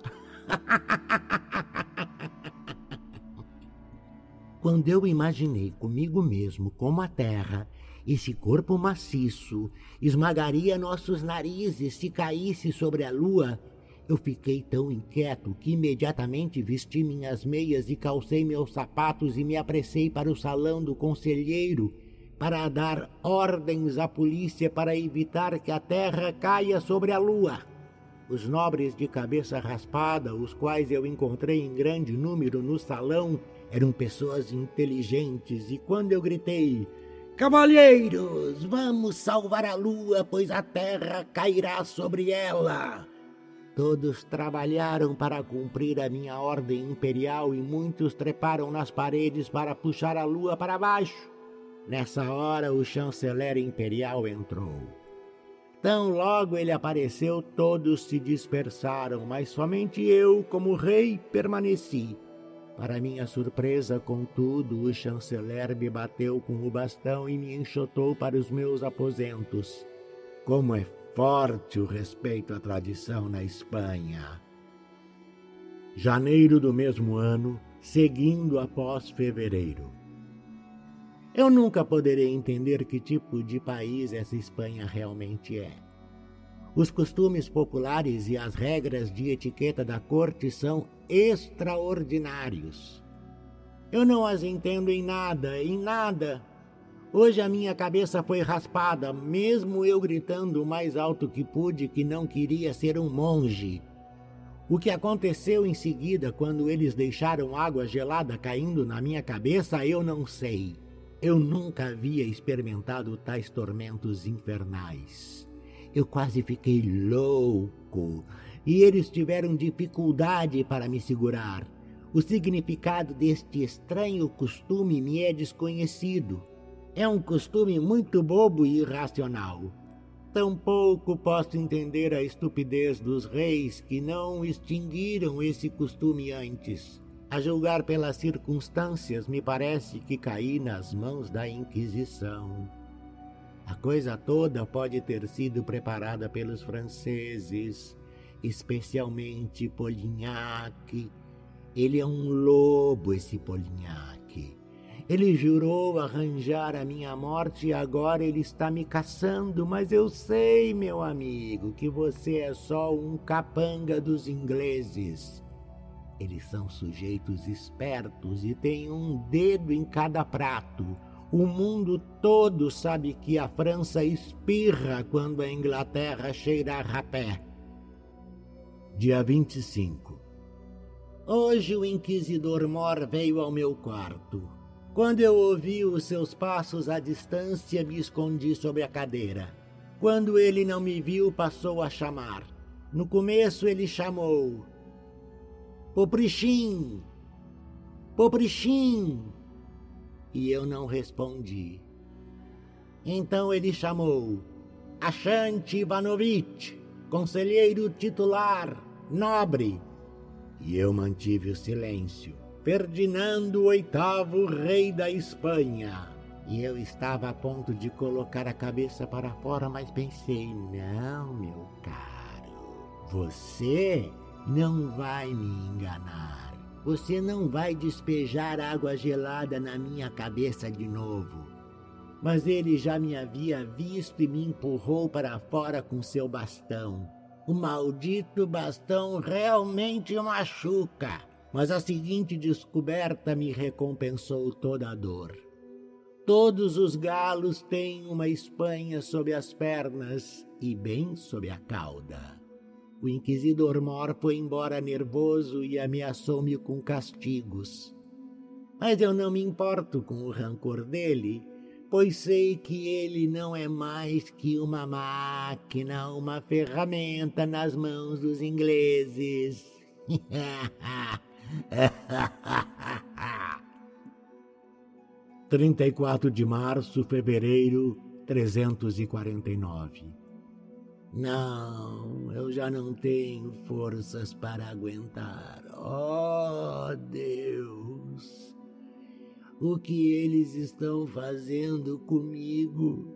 Quando eu imaginei comigo mesmo como a Terra, esse corpo maciço, esmagaria nossos narizes se caísse sobre a lua, eu fiquei tão inquieto que imediatamente vesti minhas meias e calcei meus sapatos e me apressei para o salão do conselheiro para dar ordens à polícia para evitar que a terra caia sobre a lua. Os nobres de cabeça raspada, os quais eu encontrei em grande número no salão, eram pessoas inteligentes, e quando eu gritei: Cavalheiros, vamos salvar a lua, pois a terra cairá sobre ela. Todos trabalharam para cumprir a minha ordem imperial e muitos treparam nas paredes para puxar a lua para baixo. Nessa hora, o chanceler imperial entrou. Tão logo ele apareceu, todos se dispersaram, mas somente eu, como rei, permaneci para minha surpresa, contudo, o chanceler me bateu com o bastão e me enxotou para os meus aposentos. Como é forte o respeito à tradição na Espanha. Janeiro do mesmo ano, seguindo após fevereiro. Eu nunca poderei entender que tipo de país essa Espanha realmente é. Os costumes populares e as regras de etiqueta da corte são extraordinários. Eu não as entendo em nada, em nada. Hoje a minha cabeça foi raspada, mesmo eu gritando o mais alto que pude que não queria ser um monge. O que aconteceu em seguida quando eles deixaram água gelada caindo na minha cabeça, eu não sei. Eu nunca havia experimentado tais tormentos infernais. Eu quase fiquei louco e eles tiveram dificuldade para me segurar. O significado deste estranho costume me é desconhecido. É um costume muito bobo e irracional. Tampouco posso entender a estupidez dos reis que não extinguiram esse costume antes. A julgar pelas circunstâncias, me parece que caí nas mãos da Inquisição. A coisa toda pode ter sido preparada pelos franceses, especialmente Polignac. Ele é um lobo, esse Polignac. Ele jurou arranjar a minha morte e agora ele está me caçando, mas eu sei, meu amigo, que você é só um capanga dos ingleses. Eles são sujeitos espertos e têm um dedo em cada prato o mundo todo sabe que a França espirra quando a Inglaterra cheira a rapé. Dia 25. Hoje o inquisidor Mor veio ao meu quarto. Quando eu ouvi os seus passos à distância, me escondi sob a cadeira. Quando ele não me viu, passou a chamar. No começo ele chamou: Poprichim! Poprichim! e eu não respondi. Então ele chamou Achante Ivanovitch, conselheiro titular, nobre, e eu mantive o silêncio. Ferdinando VIII, rei da Espanha. E eu estava a ponto de colocar a cabeça para fora, mas pensei: não, meu caro, você não vai me enganar. Você não vai despejar água gelada na minha cabeça de novo. Mas ele já me havia visto e me empurrou para fora com seu bastão. O maldito bastão realmente machuca, mas a seguinte descoberta me recompensou toda a dor. Todos os galos têm uma espanha sob as pernas e bem sob a cauda. O inquisidor Mor foi embora nervoso e ameaçou-me com castigos. Mas eu não me importo com o rancor dele, pois sei que ele não é mais que uma máquina, uma ferramenta nas mãos dos ingleses. Trinta e quatro de março, fevereiro, trezentos e quarenta e nove. Não, eu já não tenho forças para aguentar. Oh, Deus! O que eles estão fazendo comigo?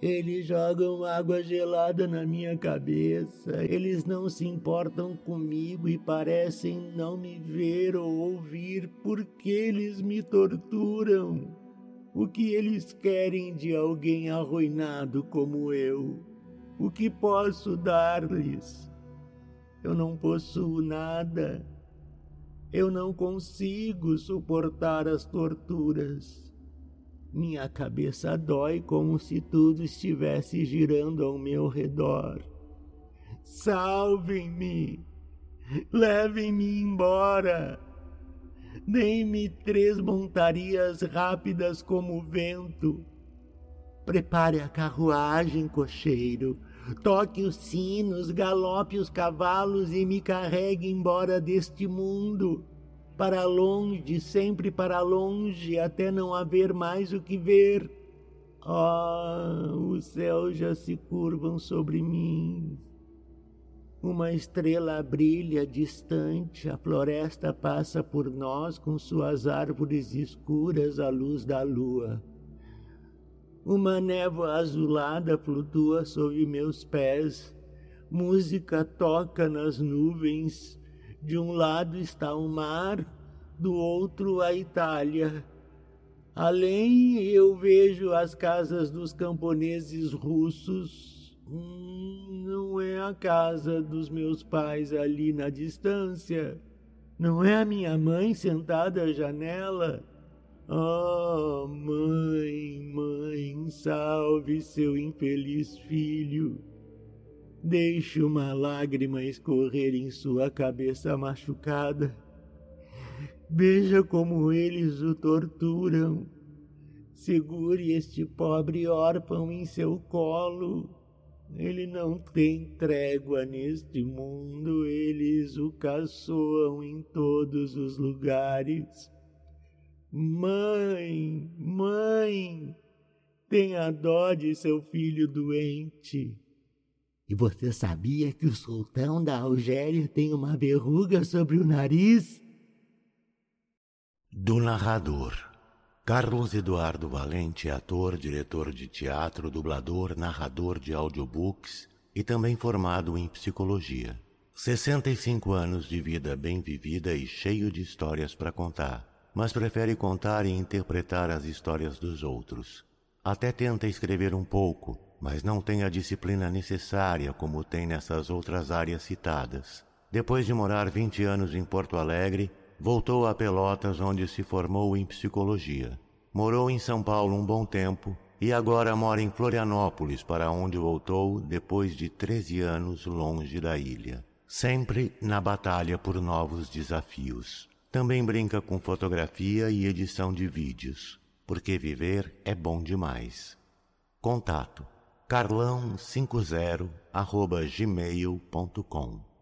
Eles jogam água gelada na minha cabeça. Eles não se importam comigo e parecem não me ver ou ouvir porque eles me torturam. O que eles querem de alguém arruinado como eu? O que posso dar-lhes? Eu não possuo nada. Eu não consigo suportar as torturas. Minha cabeça dói como se tudo estivesse girando ao meu redor. Salvem-me! Levem-me embora! Deem-me três montarias rápidas como o vento. Prepare a carruagem, cocheiro. Toque os sinos, galope os cavalos e me carregue embora deste mundo para longe, sempre para longe, até não haver mais o que ver. Oh, os céus já se curvam sobre mim. Uma estrela brilha distante, a floresta passa por nós com suas árvores escuras à luz da lua. Uma névoa azulada flutua sob meus pés, música toca nas nuvens, de um lado está o mar, do outro a Itália. Além eu vejo as casas dos camponeses russos. Hum, não é a casa dos meus pais ali na distância. Não é a minha mãe sentada à janela. Oh, mãe, mãe, salve seu infeliz filho. Deixe uma lágrima escorrer em sua cabeça machucada. Veja como eles o torturam. Segure este pobre órfão em seu colo. Ele não tem trégua neste mundo, eles o caçoam em todos os lugares. Mãe, mãe, tenha dó de seu filho doente. E você sabia que o sultão da Algéria tem uma verruga sobre o nariz? Do narrador. Carlos Eduardo Valente é ator, diretor de teatro, dublador, narrador de audiobooks e também formado em psicologia. 65 anos de vida bem vivida e cheio de histórias para contar, mas prefere contar e interpretar as histórias dos outros. Até tenta escrever um pouco, mas não tem a disciplina necessária como tem nessas outras áreas citadas. Depois de morar 20 anos em Porto Alegre, voltou a Pelotas, onde se formou em psicologia. Morou em São Paulo um bom tempo e agora mora em Florianópolis, para onde voltou depois de 13 anos longe da ilha. Sempre na batalha por novos desafios. Também brinca com fotografia e edição de vídeos, porque viver é bom demais. Contato carlão50 arroba gmail.com